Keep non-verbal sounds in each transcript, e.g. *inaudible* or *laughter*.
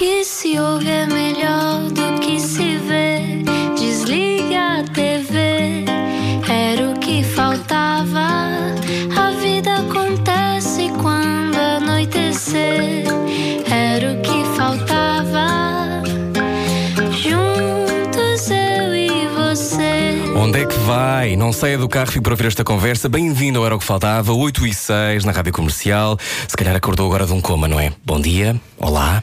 que se ouve é melhor do que se vê. Desliga a TV, era o que faltava. A vida acontece quando anoitecer, era o que faltava. Juntos eu e você. Onde é que vai? Não saia do carro, fico para ouvir esta conversa. Bem-vindo ao Era o que Faltava, 8 e 6 na Rádio Comercial. Se calhar acordou agora de um coma, não é? Bom dia, olá.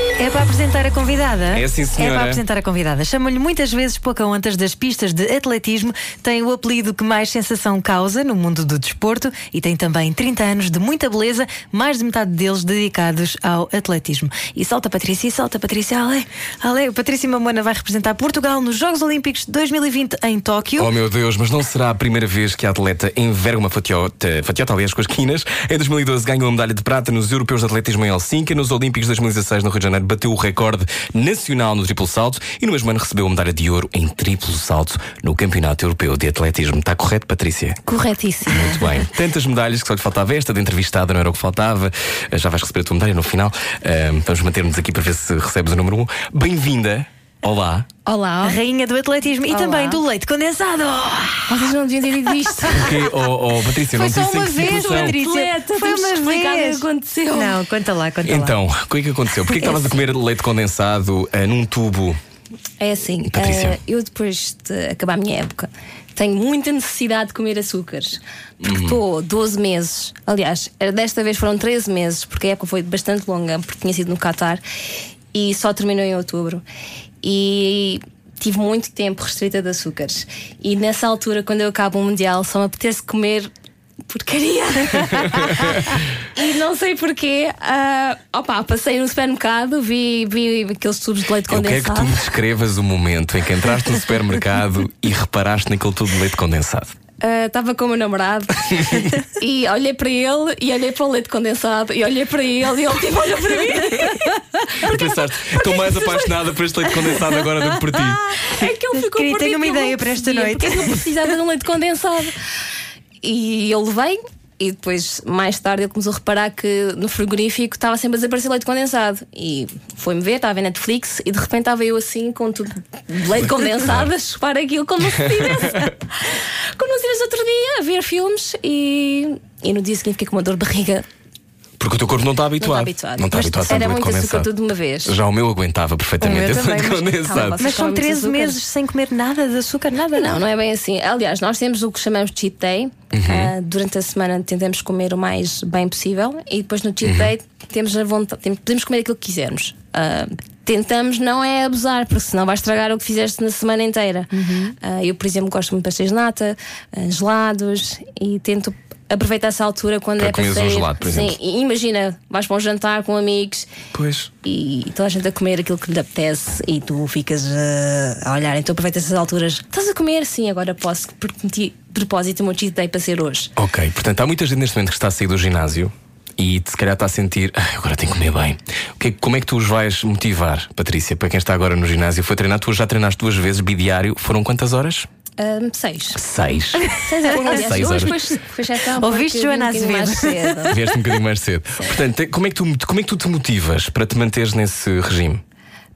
É para apresentar a convidada? É sim, senhora. É para apresentar a convidada. Chamam-lhe muitas vezes Pocahontas das pistas de atletismo. Tem o apelido que mais sensação causa no mundo do desporto e tem também 30 anos de muita beleza, mais de metade deles dedicados ao atletismo. E salta Patrícia, e salta Patrícia. Ale, ale. Patrícia Mamona vai representar Portugal nos Jogos Olímpicos de 2020 em Tóquio. Oh meu Deus, mas não será a primeira vez que a atleta enverga uma fatiota, fatiota aliás, com as quinas. Em 2012 ganhou a medalha de prata nos Europeus de Atletismo em Helsinki. Nos Olímpicos de 2016 no Rio de Janeiro bateu o recorde nacional no triplo salto e no mesmo ano recebeu a medalha de ouro em triplo salto no Campeonato Europeu de Atletismo. Está correto, Patrícia? Corretíssimo. Muito bem. Tantas medalhas que só lhe faltava esta de entrevistada, não era o que faltava. Já vais receber a tua medalha no final. Uh, vamos manter-nos aqui para ver se recebes o número 1. Um. Bem-vinda. Olá. A Olá. rainha do atletismo e Olá. também do leite condensado. Vocês não deviam ter dito isto. *laughs* Porque, oh, oh, Patrícia, Foi não só uma vez. Patrícia. Foi uma vez. o que aconteceu. Não, conta lá, conta lá. Então, o que é que aconteceu? Porquê que estavas a comer leite condensado uh, num tubo? É assim, Patrícia. eh, eu depois de acabar a minha época tenho muita necessidade de comer açúcares. Porque estou 12 meses, aliás, desta vez foram 13 meses, porque a época foi bastante longa, porque tinha sido no Qatar e só terminou em outubro. E tive muito tempo restrita de açúcares. E nessa altura, quando eu acabo o Mundial, só me apetece comer. Porcaria! *laughs* e não sei porquê. ah, opa, passei no supermercado, vi, vi aqueles tubos de leite Eu quero que condensado. tu me descrevas o momento em que entraste no supermercado e reparaste naquele tubo de leite condensado. Estava com o meu namorado *laughs* e olhei para ele e olhei para o leite condensado e olhei para ele e ele tipo olhou para mim. *laughs* E pensaste, estou mais apaixonada por este leite condensado agora do que por ti. É que ele ficou Querida, por tenho uma ideia ele para esta noite. Porque é que eu precisava de um leite condensado. E eu levei. E depois, mais tarde, ele começou a reparar que no frigorífico estava sempre a desaparecer leite condensado. E foi-me ver, estava em Netflix, e de repente estava eu assim, com tudo de leite condensado, a *laughs* chupar aquilo como se tivesse. *laughs* como se tivesse outro dia, a ver filmes. E, e no dia seguinte fiquei com uma dor de barriga. Porque o teu corpo não está Não habituado. está habituado. Não está Mas habituado a era muito açúcar condensado. tudo de uma vez. Já o meu aguentava perfeitamente esse leite mas- condensado. Calma, Mas são Muitos 13 açúcares. meses sem comer nada de açúcar, nada. Não, não é bem assim. Aliás, nós temos o que chamamos de cheat day. Uhum. Ah, durante a semana tentamos comer o mais bem possível e depois no Uhum. cheat day temos a vontade, podemos comer aquilo que quisermos. Ah, tentamos não é abusar, porque senão vai estragar o que fizeste na semana inteira. Uhum. Ah, eu, por exemplo, gosto muito de pastéis de nata, gelados e tento aproveitar essa altura quando Para é para comeres um sair. gelado, por Sim, exemplo. imagina, vais para um jantar com amigos Pois. e toda a gente a comer aquilo que lhe apetece e tu ficas uh, a olhar. Então aproveita essas alturas. Estás a comer? Sim, agora posso, porque meti de propósito o meu cheat day para ser hoje. Ok, portanto, há muita gente neste momento que está a sair do ginásio e se calhar está a sentir, "Ah, agora tenho que comer bem. O que é- como é que tu os vais motivar, Patrícia, para quem está agora no ginásio? Foi treinar, tu já treinaste duas vezes, bidiário, foram quantas horas? Um, seis. Seis. Seis horas. Aliás, Seis horas. depois, depois um Ouviste, Joana um bocadinho mais cedo. Vieste um bocadinho mais cedo. Portanto, como é, que tu, como é que tu te motivas para te manteres nesse regime?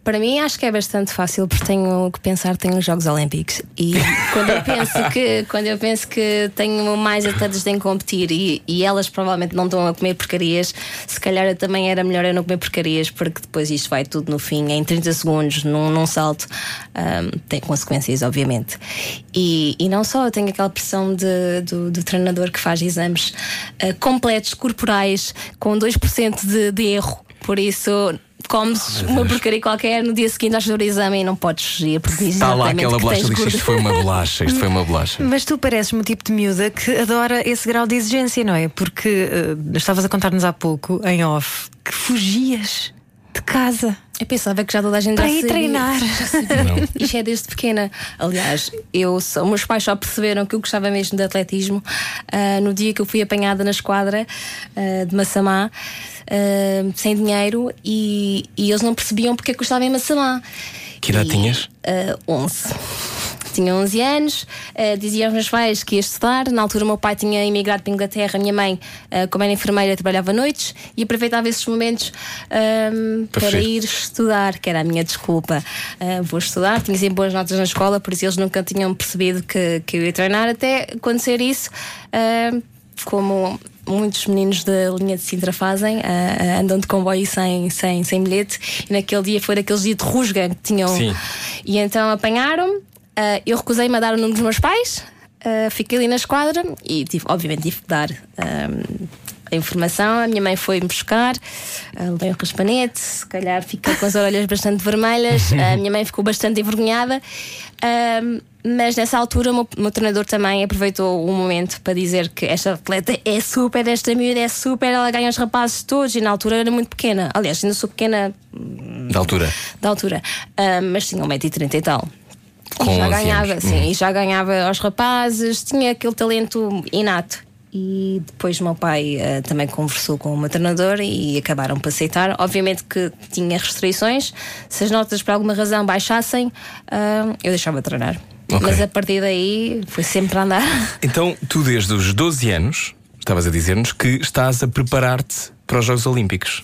Para mim acho que é bastante fácil porque tenho que pensar tenho os Jogos Olímpicos. E *laughs* quando eu penso que quando eu penso que tenho mais atletas em competir e, e elas provavelmente não estão a comer porcarias, se calhar também era melhor eu não comer porcarias porque depois isto vai tudo no fim em 30 segundos num, num salto. Ahm, tem consequências obviamente. E, e não só eu tenho aquela pressão de- do, do treinador que faz exames ah, completos corporais com 2% de, de erro. Por isso comes uma porcaria qualquer, no dia seguinte vais fazer o exame e não podes fugir, porque diz Está lá aquela que bolacha diz isto foi uma bolacha, isto foi uma *laughs* bolacha. Mas tu pareces-me o tipo de miúda que adora esse grau de exigência, não é? Porque eh, estavas a contar-nos há pouco, em off, que fugias de casa Eu pensava que já toda a gente para já ir sabia. treinar. Isto é desde pequena. Aliás, eu, meus pais só perceberam que eu gostava mesmo de atletismo ah, no dia que eu fui apanhada na esquadra ah, de Massamá, ah, sem dinheiro, e, e eles não percebiam porque é que eu estava em Massamá. Que idade E, tinhas? ah, 11. Tinha 11 anos, uh, dizia aos meus pais que ia estudar. Na altura, o meu pai tinha emigrado para a Inglaterra, a minha mãe, uh, como era enfermeira, trabalhava noites e aproveitava esses momentos um, Para para, ir estudar, que era a minha desculpa. Uh, vou estudar, tinha sempre boas notas na escola, por isso eles nunca tinham percebido que, que eu ia treinar, até acontecer isso. uh, como muitos meninos da linha de Sintra fazem, ah, andam de comboio sem, sem, sem bilhete, e naquele dia foi daqueles dias de rusga que tinham. Sim. E então apanharam-me, ah, eu recusei-me a dar o número dos meus pais, ah, fiquei ali na esquadra e tive, obviamente tive que dar. ah, a informação, a minha mãe foi-me buscar, ah, levei um raspanete, se calhar fiquei com as orelhas bastante vermelhas, *laughs* a minha mãe ficou bastante envergonhada, ah, mas nessa altura o meu, meu treinador também aproveitou o momento para dizer que esta atleta é super, esta miúda é super, ela ganha os rapazes todos e na altura era muito pequena. Aliás, ainda sou pequena Da altura. da altura, Ah, mas tinha 1,30m e tal. Com e já 11 ganhava, anos. sim, Uhum. e já ganhava aos rapazes, tinha aquele talento inato. E depois meu pai ah, também conversou com o meu treinador e acabaram por aceitar. Obviamente que tinha restrições, se as notas por alguma razão baixassem, ah, eu deixava de treinar. Ok. Mas a partir daí foi sempre a andar. Então, tu desde os 12 anos, estavas a dizer-nos que estás a preparar-te para os Jogos Olímpicos.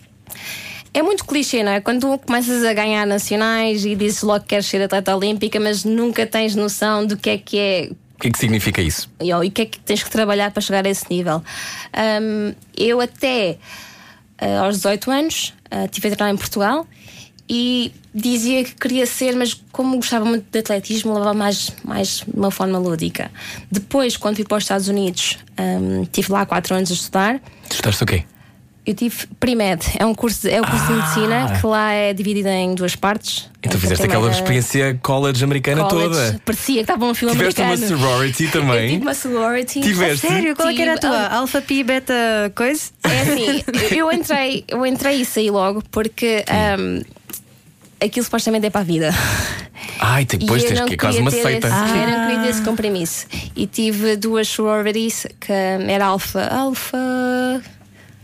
É muito clichê, não é? Quando começas a ganhar nacionais e dizes logo que queres ser atleta olímpica, mas nunca tens noção do que é que é O que é que significa isso? e o que é que tens que trabalhar para chegar a esse nível. Hum, eu até ah, aos 18 anos ah, estive a treinar em Portugal e dizia que queria ser, mas como gostava muito de atletismo, levava mais, mais de uma forma lúdica. Depois, quando fui para os Estados Unidos, hum, estive lá 4 anos a estudar. Tu estudaste o quê? Eu tive Primed, é um curso, é o curso de medicina que lá é dividido em duas partes. Então fizeste aquela primeira- experiência college americana college, toda. Parecia que estava um filme Tiveste uma americano. sorority *laughs* Eu também. tive uma sorority. Tiveste? Sério? Qual é que era a tua? Alfa, Pi, Beta, coisa? É assim, *laughs* eu entrei, eu entrei e saí logo porque ahm, aquilo supostamente é para a vida. Ai, depois e eu tens que é quase uma seita. Esse, Ah. Eu não queria ter esse compromisso. E tive duas sororities que era alfa, alfa.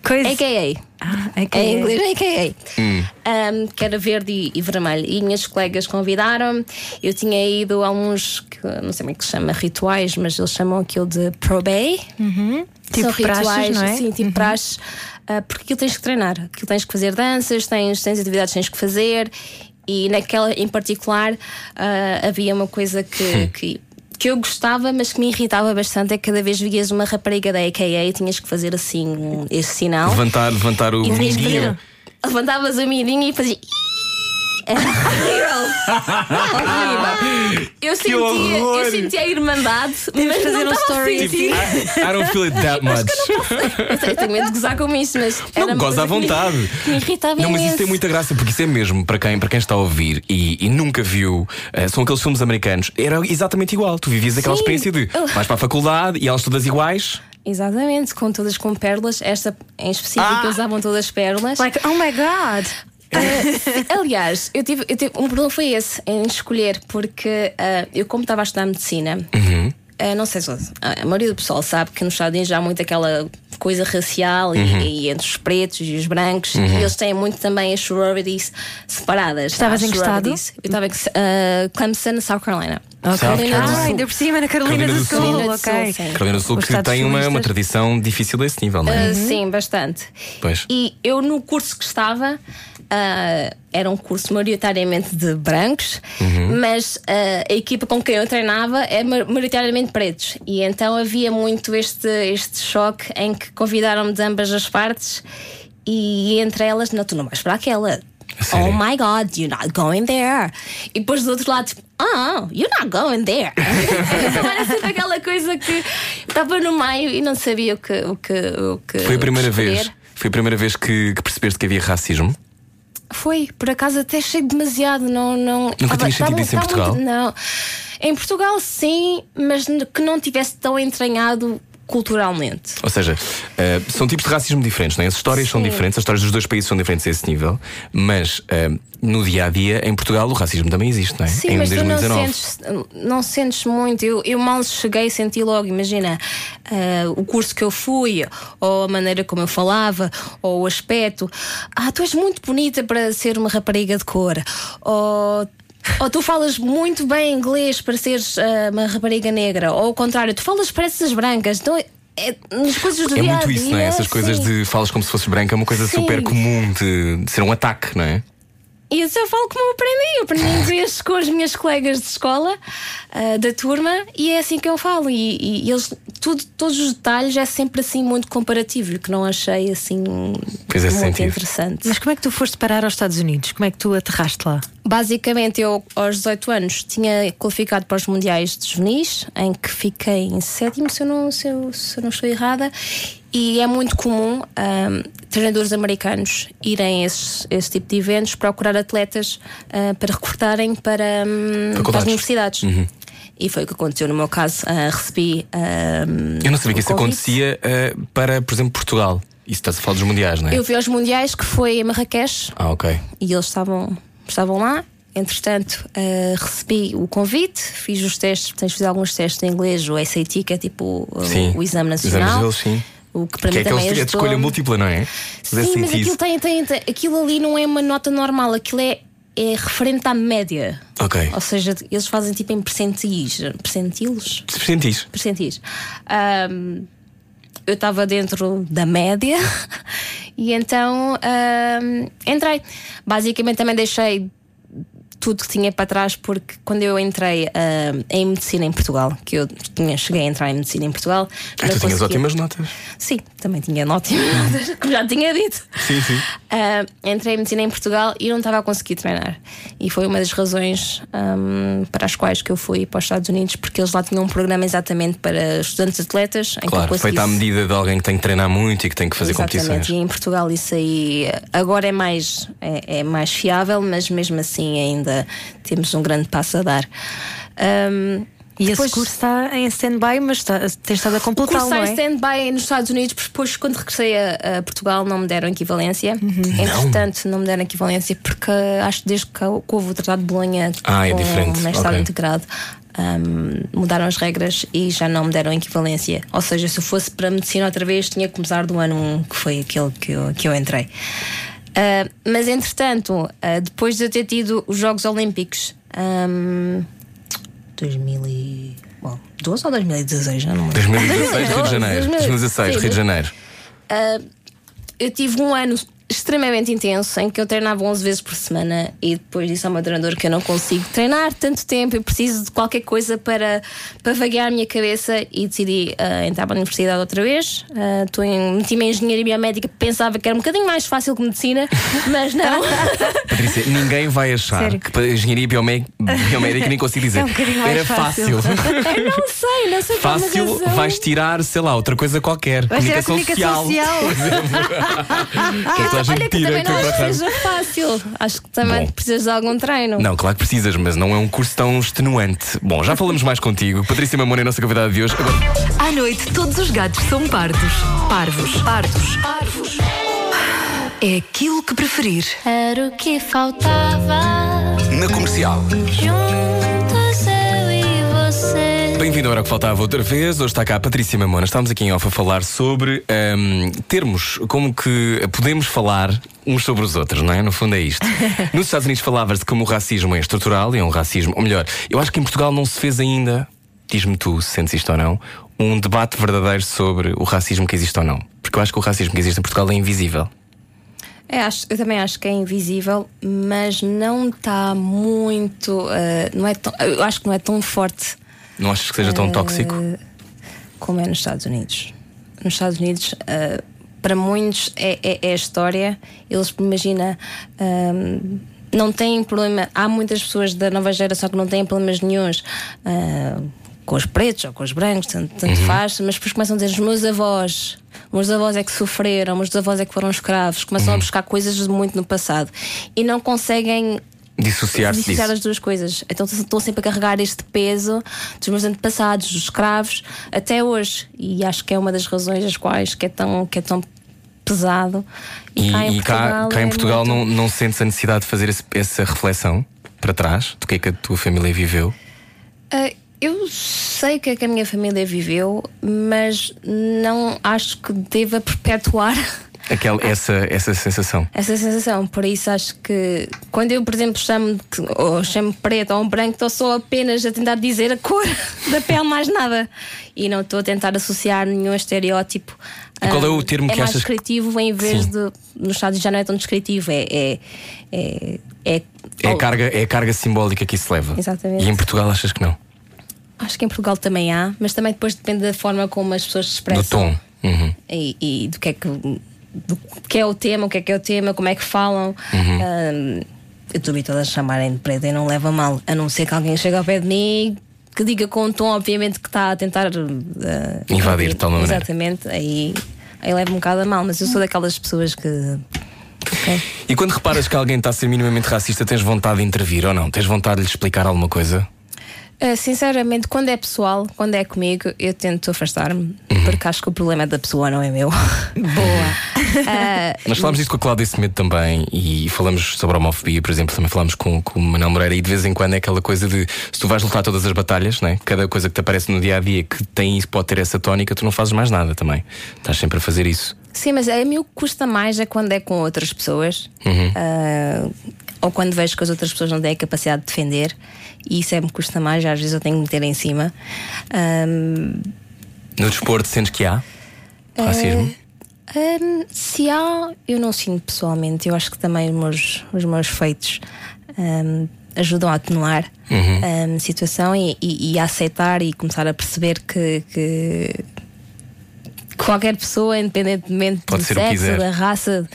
Coisa. AKA. Ah, é que Em inglês, AKA. Um, que era verde e, e vermelho. E minhas colegas convidaram-me. Eu tinha ido a uns, que, não sei como é que se chama, rituais, mas eles chamam aquilo de probay. Tipo São praxes, rituais, não é? Sim, tipo praxes. ah, porque aquilo tens que treinar. Aquilo tens que fazer danças, tens, tens atividades que tens que fazer. E naquela em particular ah, havia uma coisa que. que que eu gostava, mas que me irritava bastante é que cada vez vias uma rapariga da AKA tinhas que fazer assim esse sinal. Levantar, levantar o E mindinho. Levantavas o mindinho e fazia. Era horrível. Horrível. Eu sentia, horror. eu sentia a irmandade, Temos mas de fazer não um estava a story. sentir. I, I don't feel it that much. Eu sei, tenho medo de gozar com isso, mas. Não, goza à me- vontade. que Me irritava Não, mas isso tem muita graça, porque isso é mesmo, para quem, para quem está a ouvir e, e nunca viu, eh, são aqueles filmes americanos, era exatamente igual. Tu vivias aquela Sim. experiência de Oh. vais para a faculdade e elas todas iguais. Exatamente, com todas com pérolas. Esta em específico Ah. usavam todas pérolas. Like, oh my god! Ah, aliás, eu tive, eu tive- um problema foi esse em escolher, porque ah, eu, como estava a estudar medicina, ah, não sei se a maioria do pessoal sabe que nos Estados Unidos há muito aquela coisa racial e- e, entre os pretos e os brancos, e eles têm muito também as sororities separadas. Estavas em que estado? Eu estava em uh, Clemson, South Carolina. Ah, ainda por cima na Carolina, Carolina do Sul, Sul. Carolina do Sul, sim. Carolina do Sul que tem uma, uma tradição difícil a esse nível, não é? Uh, Sim, bastante. Pois. E eu, no curso que estava, ah, era um curso maioritariamente de brancos, mas ah, a equipa com quem eu treinava é ma- maioritariamente pretos. E então havia muito este, este choque em que convidaram-me de ambas as partes, e entre elas, não, tu não vais para aquela. Oh my God, you're not going there. E depois do outro lado, tipo, oh, you're not going there. Então *laughs* era sempre aquela coisa que estava no meio e não sabia o que. O que, o que Foi a primeira vez. Foi a primeira vez que, que percebeste que havia racismo. Foi, por acaso até achei demasiado. Não, não, Nunca tinhas sentido isso em Portugal? muito- não. Em Portugal, sim, mas que não tivesse tão entranhado culturalmente. Ou seja, eh, são tipos de racismo diferentes, não é? As histórias são Sim. diferentes, as histórias dos dois países são diferentes a esse nível, mas eh, no dia a dia, em Portugal, o racismo também existe, não é? Sim, em mas tu não 2019. sentes, não sentes muito. Eu, eu mal cheguei, senti logo. Imagina ah, o curso que eu fui, ou a maneira como eu falava, ou o aspecto. Ah, tu és muito bonita para ser uma rapariga de cor. Ou ou tu falas muito bem inglês para seres ah, uma rapariga negra, ou ao contrário, tu falas pareces brancas. Então, é, nas coisas do É dia muito isso, não é? Essas coisas sim. de falas como se fosses branca é uma coisa Sim. super comum de, de ser um ataque, não é? E isso eu falo como eu aprendi. Eu aprendi inglês com as minhas colegas de escola, ah, da turma, e é assim que eu falo. E, e eles, tudo, todos os detalhes é sempre assim muito comparativo, o que não achei assim Fez muito sentido. interessante. Mas como é que tu foste parar aos Estados Unidos? Como é que tu aterraste lá? Basicamente, eu aos 18 anos tinha qualificado para os Mundiais de Juvenis, em que fiquei em sétimo, se eu não, se eu, se eu não estou errada. E é muito comum ahm, treinadores americanos irem a esses- esse tipo de eventos procurar atletas ah, para recrutarem para, hum, para as universidades. E foi o que aconteceu no meu caso. Ah, recebi. ahm, Eu não sabia que isso convite. acontecia para, por exemplo, Portugal. Isso está-se a falar dos mundiais, não é? Eu fui aos Mundiais, que foi em Marrakech, Ah, ok. e eles estavam, estavam lá. Entretanto, eh, recebi o convite, fiz os testes, tens de fazer alguns testes em inglês, o SAT, que é tipo o- o exame nacional. deles, sim. O que para Que é mim também é de ajudou. escolha múltipla, não é? Sim, mas aquilo, tem, tem, tem- aquilo ali não é uma nota normal, aquilo é, é referente à média. Ok. Ou seja, eles fazem tipo em percentis. Percentilos? Se sentis. percentis. Ahm, eu estava dentro da média *laughs* e então ahm, entrei. Basicamente também deixei tudo que tinha para trás porque quando eu entrei ahm, em medicina em Portugal, que eu tinha, cheguei a entrar em medicina em Portugal, Ah, tu tinhas conseguia- ótimas notas. Sim, também tinha ótimas *laughs* notas, como já tinha dito. Sim, sim. Ah, entrei em medicina em Portugal e não estava a conseguir treinar. E foi uma das razões ahm, para as quais que eu fui para os Estados Unidos, porque eles lá tinham um programa exatamente para estudantes atletas. Claro, feita à conseguisse- medida de alguém que tem que treinar muito e que tem que fazer Exatamente, competições. e em Portugal isso aí agora é mais, é, é mais fiável, mas mesmo assim ainda temos um grande passo a dar. Ahm, E depois- esse curso está em stand-by, mas está, tens estado a o completá-lo, curso está em é? stand-by nos Estados Unidos, porque depois, quando regressei a, a Portugal, não me deram equivalência. Uhum. Entretanto, não me deram equivalência, porque acho que desde que houve o Tratado de Bolonha Ah, é com diferente, o mestrado ok. integrado, ahm, mudaram as regras e já não me deram equivalência. Ou seja, se eu fosse para a medicina outra vez, tinha que começar do ano 1, que foi aquele que eu, que eu entrei. Ah, mas entretanto, ah, depois de eu ter tido os Jogos Olímpicos. ahm, 2012 ou 2016, já não lembro. 2016, Rio de Janeiro. 2016, Rio de Janeiro. Eu tive um ano extremamente intenso em que eu treinava 11 vezes por semana e depois disse ao meu treinador que eu não consigo treinar tanto tempo, eu preciso de qualquer coisa para, para vaguear a minha cabeça e decidi ah, entrar para a universidade outra vez. Estou em meti-me em engenharia biomédica, pensava que era um bocadinho mais fácil que medicina, *laughs* mas não. Patrícia, ninguém vai achar Sério? que para engenharia biomé- biomédica nem consigo dizer. É um Era fácil. fácil. *laughs* eu não sei, não sei por Fácil, razão. vais tirar, sei lá, outra coisa qualquer. Tirar comunicação social. É toda *laughs* a gente Olha que tira também não acho que seja fácil. Acho que também Bom. precisas de algum treino. Não, claro que precisas, mas não é um curso tão extenuante. Bom, já falamos mais contigo. Patrícia Mamona é a nossa convidada de hoje. Agora, À noite, todos os gatos são pardos. Parvos. Pardos. Parvos. É aquilo que preferir. Era o que faltava. Na comercial. Juntos. Bem-vindo ao que Faltava outra vez. Hoje está cá a Patrícia Mamona. Estamos aqui em off a falar sobre ahm, termos, como que podemos falar uns sobre os outros, não é? No fundo é isto. *laughs* Nos Estados Unidos falava-se como o racismo é estrutural e é um racismo, ou melhor, eu acho que em Portugal não se fez ainda, diz-me tu se sentes isto ou não, um debate verdadeiro sobre o racismo que existe ou não. Porque eu acho que o racismo que existe em Portugal é invisível. É, acho- eu também acho que é invisível, mas não está muito. eh, não é tão, eu acho que não é tão forte Não achas que seja tão tóxico? como é nos Estados Unidos. Nos Estados Unidos, eh, para muitos, é, é, é a história. Eles, imagina. ehm, não têm problema. Há muitas pessoas da nova geração que não têm problemas nenhuns ah, com os pretos ou com os brancos, tanto, tanto faz, mas depois começam a dizer: os meus avós, os meus avós é que sofreram, os meus avós é que foram escravos, começam a buscar coisas muito no passado e não conseguem Dissociar-se dissociar disso. as duas coisas. Então estou sempre a carregar este peso dos meus antepassados, dos escravos, até hoje. E acho que é uma das razões as quais que é tão, que é tão pesado. E, cá em e cá, Portugal cá em é Portugal muito- não, não sentes a necessidade de fazer esse- essa reflexão para trás do que é que a tua família viveu? Ah, eu sei o que é que a minha família viveu, mas não acho que deva perpetuar Aquela, essa, essa sensação. essa sensação. Por isso acho que quando eu, por exemplo, chamo ou chamo preto ou um branco, estou só apenas a tentar dizer a cor *laughs* da pele, mais nada. E não estou a tentar associar nenhum estereótipo. E qual é o Ahm, termo é que mais achas descritivo em vez Sim. de. No Estado já não é tão descritivo, é. é, é, é- É a, carga, é a carga simbólica que isso leva. Exatamente. E em Portugal achas que não? Acho que em Portugal também há, mas também depois depende da forma como as pessoas se expressam. Do tom. Uhum. e, e do que é que do que é o tema, o que é que é o tema, como é que falam. Uhum. Ahm, eu estou habituada a chamarem de preta e não leva mal, a não ser que alguém chegue ao pé de mim que diga com um tom, obviamente, que está a tentar ah, Invadir de tal maneira. Exatamente, aí, aí leva um bocado a mal, mas eu sou daquelas pessoas que. ok. E quando reparas que alguém está a ser minimamente racista, tens vontade de intervir ou não? Tens vontade de lhe explicar alguma coisa? Ah, sinceramente, quando é pessoal, quando é comigo, eu tento afastar-me, Uhum. porque acho que o problema é da pessoa, não é meu. *laughs* Boa. Nós falámos disso com a Cláudia Semedo também e falamos sobre a homofobia, por exemplo, também falámos com, com o Manuel Moreira e de vez em quando é aquela coisa de se tu vais lutar todas as batalhas, né? cada coisa que te aparece no dia a dia que tem pode ter essa tónica, tu não fazes mais nada também. Estás sempre a fazer isso. Sim, mas a mim o que custa mais é quando é com outras pessoas ah, ou quando vejo que as outras pessoas não têm a capacidade de defender e isso é me custa mais, às vezes eu tenho que meter em cima. Ahm, No desporto, sentes que há? Racismo? ahm, se há, eu não sinto pessoalmente, eu acho que também os meus, os meus feitos ahm, ajudam a atenuar a situação e, e- e a aceitar e começar a perceber que- que qualquer pessoa, independentemente Pode do sexo, da raça,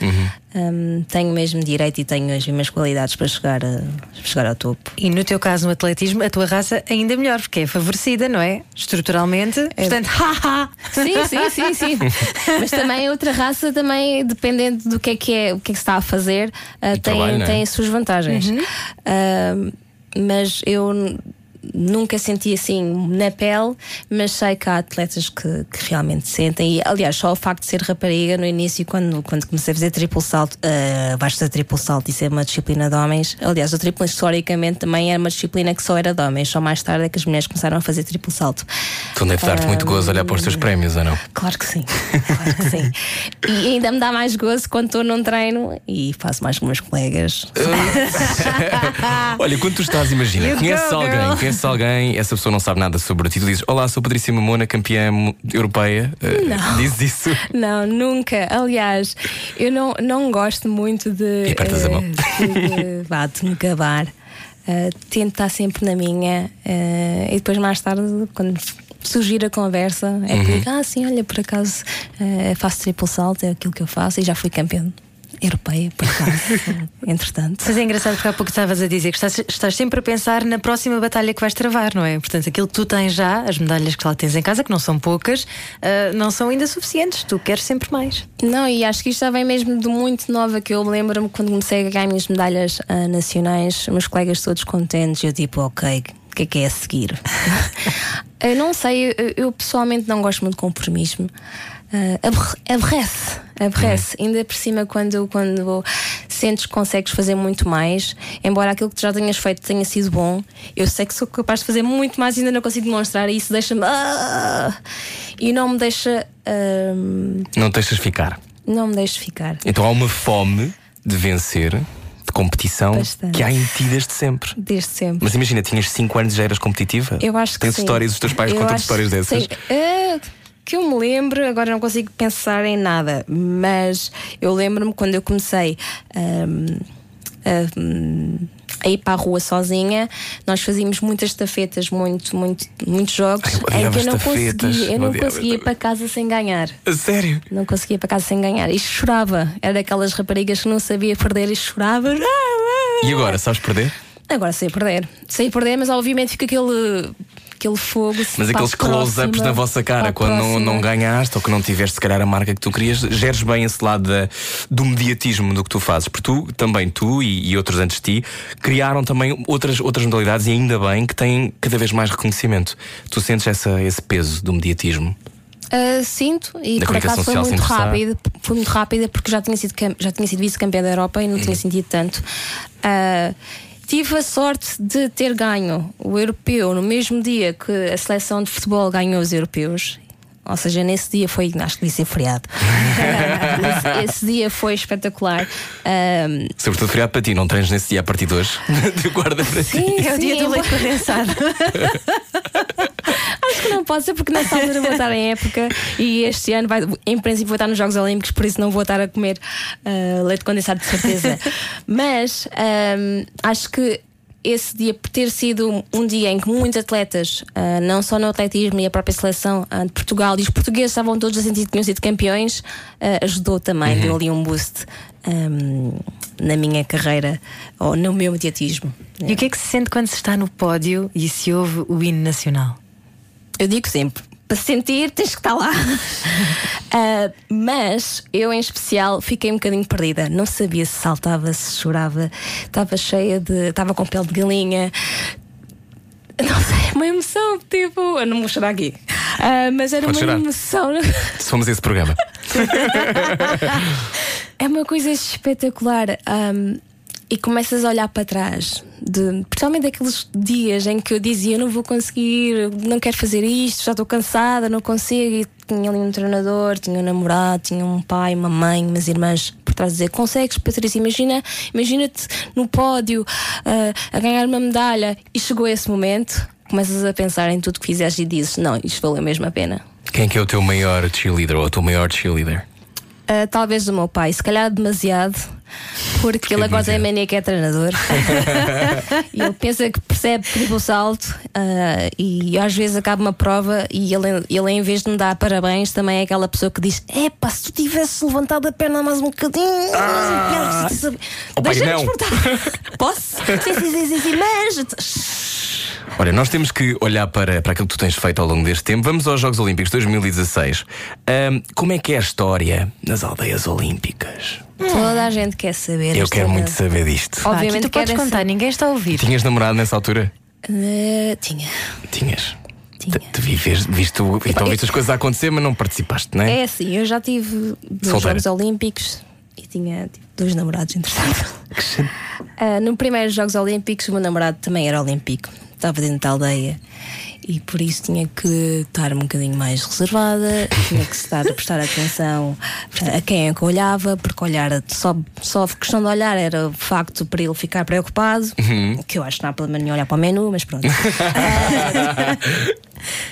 hum, tenho o mesmo direito e tenho as mesmas qualidades para chegar, a- chegar ao topo. E no teu caso, no atletismo, a tua raça ainda melhor, porque é favorecida, não é? Estruturalmente. Portanto, haha! Sim, sim, sim, sim. *laughs* Mas também outra raça, também dependendo do que é que é, o que é que se está a fazer, ah, tem, trabalho, é? tem as suas vantagens. Ah, mas eu nunca senti assim na pele, mas sei que há atletas que, que realmente sentem. E, aliás, só o facto de ser rapariga no início, quando, quando comecei a fazer triplo salto, uh, abaixo da triplo salto, isso é uma disciplina de homens. Aliás, o triplo historicamente também era uma disciplina que só era de homens, só mais tarde é que as mulheres começaram a fazer triplo salto. Então deve dar-te muito gozo olhar para os teus prémios, ou não? Claro que sim, claro que sim. E ainda me dá mais gozo quando estou num treino e faço mais com meus colegas. *laughs* Olha, quando tu estás, imagina, conheces alguém. Conheces alguém, essa pessoa não sabe nada sobre ti, tu dizes: Olá, sou Patrícia Mamona, campeã europeia. Uh, Não. Dizes isso. Não, nunca. Aliás, eu não, não gosto muito de. E apertas a mão. eh, de, vá, de me gabar. Eh, tento estar sempre na minha. eh, e depois, mais tarde, quando surgir a conversa, é Uhum. que digo: Ah, sim, olha, por acaso eh, faço triplo salto, é aquilo que eu faço e já fui campeã europeia, por acaso. *laughs* entretanto. Mas é engraçado porque há pouco estavas a dizer que estás, estás sempre a pensar na próxima batalha que vais travar, não é? Portanto, aquilo que tu tens já, as medalhas que lá tens em casa, que não são poucas, ah, não são ainda suficientes. Tu queres sempre mais. Não, e acho que isto já vem mesmo de muito nova, que eu lembro-me quando comecei a ganhar minhas medalhas ah, nacionais, meus colegas todos contentes, eu tipo, ok, o que é que é a seguir? *laughs* eu não sei, eu, eu pessoalmente não gosto muito de conformismo. Aborre- aborrece, aborrece. Ainda por cima, quando, quando sentes que consegues fazer muito mais, embora aquilo que tu já tenhas feito tenha sido bom, eu sei que sou capaz de fazer muito mais e ainda não consigo demonstrar, e isso deixa-me. ah, e não me deixa. ah, Não te deixas ficar. não me deixe ficar. Então há uma fome de vencer, de competição, Bastante. que há em ti desde sempre. Desde sempre. Mas imagina, tinhas 5 anos e já eras competitiva? eu acho que Tens sim. histórias, os teus pais Eu contam acho histórias dessas? sim. É, que eu me lembro, agora não consigo pensar em nada, mas eu lembro-me quando eu comecei hum, a, hum, a ir para a rua sozinha, nós fazíamos muitas estafetas, muito, muito, muitos jogos em que eu não conseguia, eu não conseguia ir para casa sem ganhar. A sério? Não conseguia ir para casa sem ganhar. E chorava. Era daquelas raparigas que não sabia perder e chorava. E agora, sabes perder? Agora sei perder. Sei perder, mas obviamente fica aquele, aquele fogo. Mas aqueles close-ups na vossa cara, quando não, não ganhaste ou que não tiveste, se calhar, a marca que tu querias, geres bem esse lado da- do mediatismo do que tu fazes. Porque tu, também tu e, e outros antes de ti, criaram também outras, outras modalidades e ainda bem que têm cada vez mais reconhecimento. Tu sentes essa, esse peso do mediatismo? Ah, sinto e Da por acaso foi muito rápido. Foi muito rápida porque já tinha sido, já tinha sido vice-campeã da Europa e não Uhum. tinha sentido tanto. Ah, tive a sorte de ter ganho o europeu no mesmo dia que a seleção de futebol ganhou os europeus. Ou seja, nesse dia foi, acho que devia ser feriado. *laughs* esse, esse dia foi espetacular. Ahm, Sobretudo feriado para ti, não treinas nesse dia a partir de hoje. Tu *laughs* guarda para ti. sim, É o dia sim, do leite condensado. *laughs* Acho que não pode ser porque nessa altura vou estar em época e este ano vai, em princípio vou estar nos Jogos Olímpicos, por isso não vou estar a comer ah, leite condensado de certeza. Mas ahm, acho que esse dia, por ter sido um dia em que muitos atletas, ah, não só no atletismo e a própria seleção ah, de Portugal, e os portugueses estavam todos a sentir que tinham sido campeões, ah, ajudou também, deu ali um boost ahm, na minha carreira ou no meu mediatismo. E o que é que se sente quando se está no pódio e se ouve o hino nacional? Eu digo sempre, para sentir tens que estar lá. *laughs* Ah, mas eu, em especial, fiquei um bocadinho perdida. Não sabia se saltava, se chorava. Estava cheia de. Estava com pele de galinha. Não sei, uma emoção, tipo. Eu não vou chorar aqui. Ah, mas era Pode uma chorar. emoção. Somos esse programa. *laughs* É uma coisa espetacular. ahm, e começas a olhar para trás, de, principalmente daqueles dias em que eu dizia: não vou conseguir, não quero fazer isto, já estou cansada, não consigo. E tinha ali um treinador, tinha um namorado, tinha um pai, uma mãe, umas irmãs por trás a dizer: consegues, Patrícia? Imagina, imagina-te no pódio ah, a ganhar uma medalha. E chegou esse momento, começas a pensar em tudo que fizeste e dizes: não, isto valeu mesmo a pena. Quem é que é o teu maior cheerleader ou a tua maior cheerleader? Uh, talvez do meu pai, se calhar demasiado, porque ele agora é mania que é treinador *laughs* e ele pensa que percebe triplo salto uh, e às vezes acaba uma prova e ele, ele em vez de me dar parabéns também é aquela pessoa que diz: Epá, se tu tivesse levantado a perna mais um bocadinho, ah, deixa-me despertar. *laughs* Posso? Sim, sim, sim, sim, sim, mas *laughs* Olha, nós temos que olhar para, para aquilo que tu tens feito ao longo deste tempo. Vamos aos Jogos Olímpicos 2016. Ahm, como é que é a história nas aldeias olímpicas? toda a gente quer saber. Eu quero muito saber disto. Pá, aqui Obviamente tu podes contar, ninguém está a ouvir. Tinhas namorado nessa altura? Uh, tinha. Tinhas. Tinha. Te, te vi, vês- viste, então as coisas a acontecer, mas não participaste, não é? É assim, eu já tive dois Solteira. Jogos Olímpicos e tinha tipo, dois namorados, *laughs* entretanto. Ah, no primeiro Jogos Olímpicos, o meu namorado também era olímpico, estava dentro da aldeia e por isso tinha que estar um bocadinho mais reservada, tinha que estar a prestar atenção a quem é que olhava, porque olhar só, só questão de olhar era o facto para ele ficar preocupado, que eu acho que não há problema nenhum olhar para o menu, mas pronto.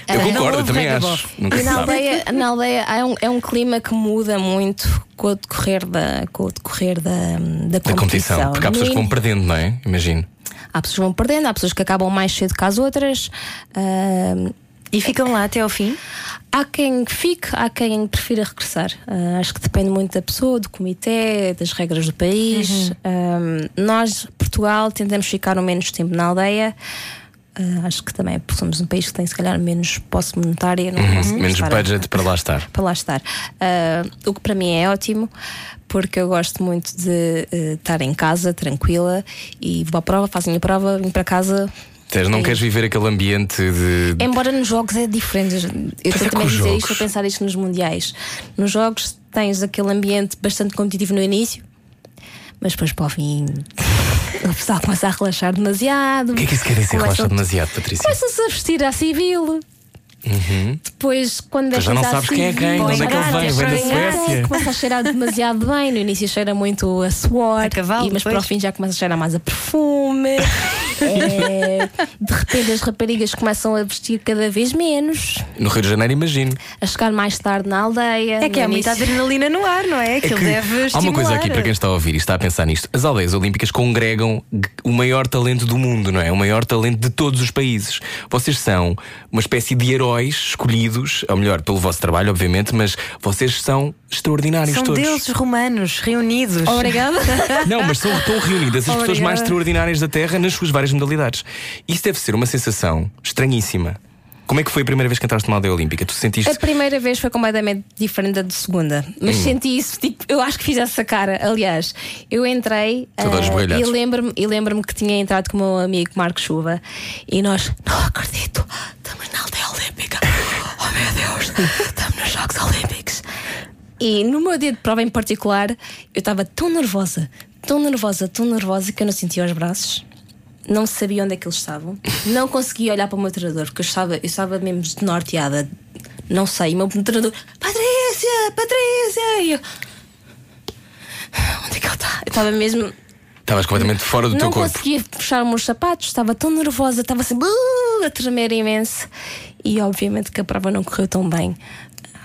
Eu não concordo, também acho. E na aldeia, na aldeia é, um, é um clima que muda muito com o decorrer da, com o decorrer da, da, Da competição. Porque há pessoas que vão perdendo, não é? Imagino. Há pessoas que vão perdendo, há pessoas que acabam mais cedo que as outras. Ahm, E ficam lá até ao fim? há quem fique, há quem prefira regressar. Ah, acho que depende muito da pessoa, do comitê, das regras do país. Ahm, nós, Portugal, tentamos ficar o menos tempo na aldeia. Ah, acho que também somos um país que tem, se calhar, menos posse monetária. Não conseguimos Menos estar a- budget para lá estar. para lá estar. Ah, o que para mim é ótimo, porque eu gosto muito de eh, estar em casa, tranquila, e vou à prova, faço a minha prova, vim para casa. Não É queres viver aquele ambiente de. Embora nos jogos é diferente, eu estou é também a dizer jogos- isto, a pensar isto nos mundiais. Nos jogos tens aquele ambiente bastante competitivo no início, mas depois para o fim o pessoal começa a relaxar demasiado. O que é que isso quer dizer relaxar demasiado, Patrícia? Começam-se a vestir à civil. Depois, quando Pois já não sabes quem é quem, de onde é que ele vem, vem da Suécia. *laughs* Começa a cheirar demasiado bem. No início cheira muito a suor, A cavalo, e, mas para o depois. fim já começa a cheirar mais a perfume. *laughs* É, de repente as raparigas começam a vestir cada vez menos, No Rio de Janeiro, imagino. a chegar mais tarde na aldeia. É que há muita início- adrenalina no ar, não é? É Aquilo que deve há uma coisa aqui para quem está a ouvir e está a pensar nisto. As aldeias olímpicas congregam o maior talento do mundo, não é? O maior talento de todos os países. Vocês são uma espécie de heróis escolhidos, ou melhor, pelo vosso trabalho, obviamente, mas vocês são extraordinários São todos. deuses romanos reunidos. Obrigada. *laughs* Não, mas são, estão reunidas as pessoas Obrigada. mais extraordinárias da Terra nas suas várias modalidades. Isso deve ser uma sensação estranhíssima. Como é que foi a primeira vez que entraste numa aldeia olímpica? Tu sentiste. A primeira vez foi completamente diferente da de segunda, mas Hum. senti isso, tipo, eu acho que fiz essa cara. Aliás, eu entrei esbugalhados. e lembro-me e lembro que tinha entrado com o meu amigo Marco Chuva e nós, não acredito, estamos na aldeia olímpica. Oh meu Deus, estamos nos Jogos Olímpicos. E no meu dia de prova em particular, eu estava tão nervosa, tão nervosa, tão nervosa que eu não sentia os braços. Não sabia onde é que eles estavam. Não conseguia olhar para o meu treinador, porque eu estava, eu estava mesmo desnorteada. Não sei. E o meu treinador, Patrícia, Patrícia! E eu, onde é que ele está? Eu estava mesmo. Estavas completamente fora do não teu corpo. conseguia puxar os meus sapatos, estava tão nervosa, estava assim "Uh", a tremer imenso. E obviamente que a prova não correu tão bem.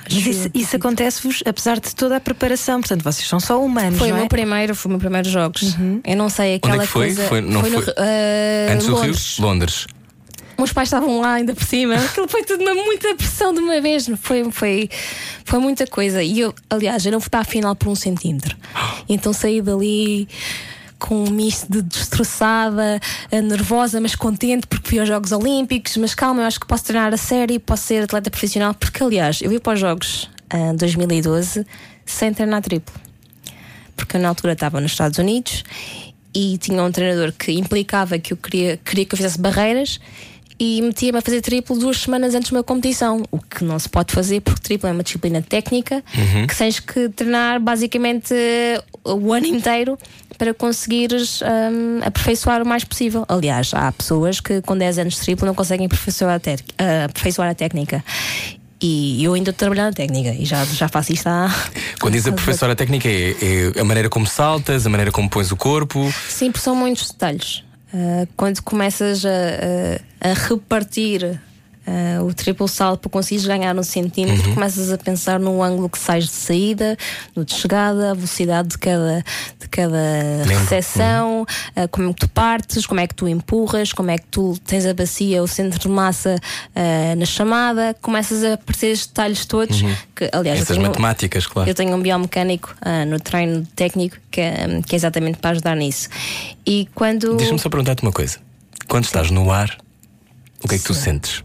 Mas isso, isso acontece-vos apesar de toda a preparação. Portanto, vocês são só humanos. Foi o não meu é? primeiro, foi o meu primeiro jogos. Eu não sei Onde aquela é que foi? coisa. Foi- não no, foi- eh, Antes do Londres. Rio? Londres. Meus pais estavam lá ainda por cima. *laughs* Aquilo foi tudo uma muita pressão de uma vez. Foi, foi, foi muita coisa. E eu, aliás, eu não fui para a final por um centímetro. *gasps* Então saí dali com um misto de destroçada, eh, nervosa, mas contente porque fui aos Jogos Olímpicos. Mas calma, eu acho que posso treinar a série, posso ser atleta profissional. Porque, aliás, eu ia para os Jogos em 2012 sem treinar triplo porque eu na altura estava nos Estados Unidos e tinha um treinador que implicava que eu queria, queria que eu fizesse barreiras e metia-me a fazer triplo duas semanas antes de uma competição, o que não se pode fazer porque triplo é uma disciplina técnica que tens que treinar basicamente eh, o ano inteiro para conseguires hum, aperfeiçoar o mais possível. Aliás, há pessoas que com 10 anos de triplo não conseguem aperfeiçoar a, tec- ah, aperfeiçoar a técnica. E eu ainda estou trabalhando na técnica e já, já faço isto há. *laughs* Quando diz a professora técnica é, é a maneira como saltas, a maneira como pões o corpo. Sim, porque são muitos detalhes. Ah, quando começas a, a- a repartir ah, o triplo salto para conseguires ganhar um centímetro, começas a pensar no ângulo que sais de saída, no de chegada, a velocidade de cada, de cada recepção, ah, como é que tu partes, como é que tu empurras, como é que tu tens a bacia, o centro de massa ah, na chamada, começas a aparecer estes detalhes todos. Que, aliás, eu Essas tenho- matemáticas, claro. eu tenho um biomecânico no treino técnico que é, que é exatamente para ajudar nisso. E quando. Deixa-me só perguntar-te uma coisa. Quando estás no ar, o que é que tu sentes?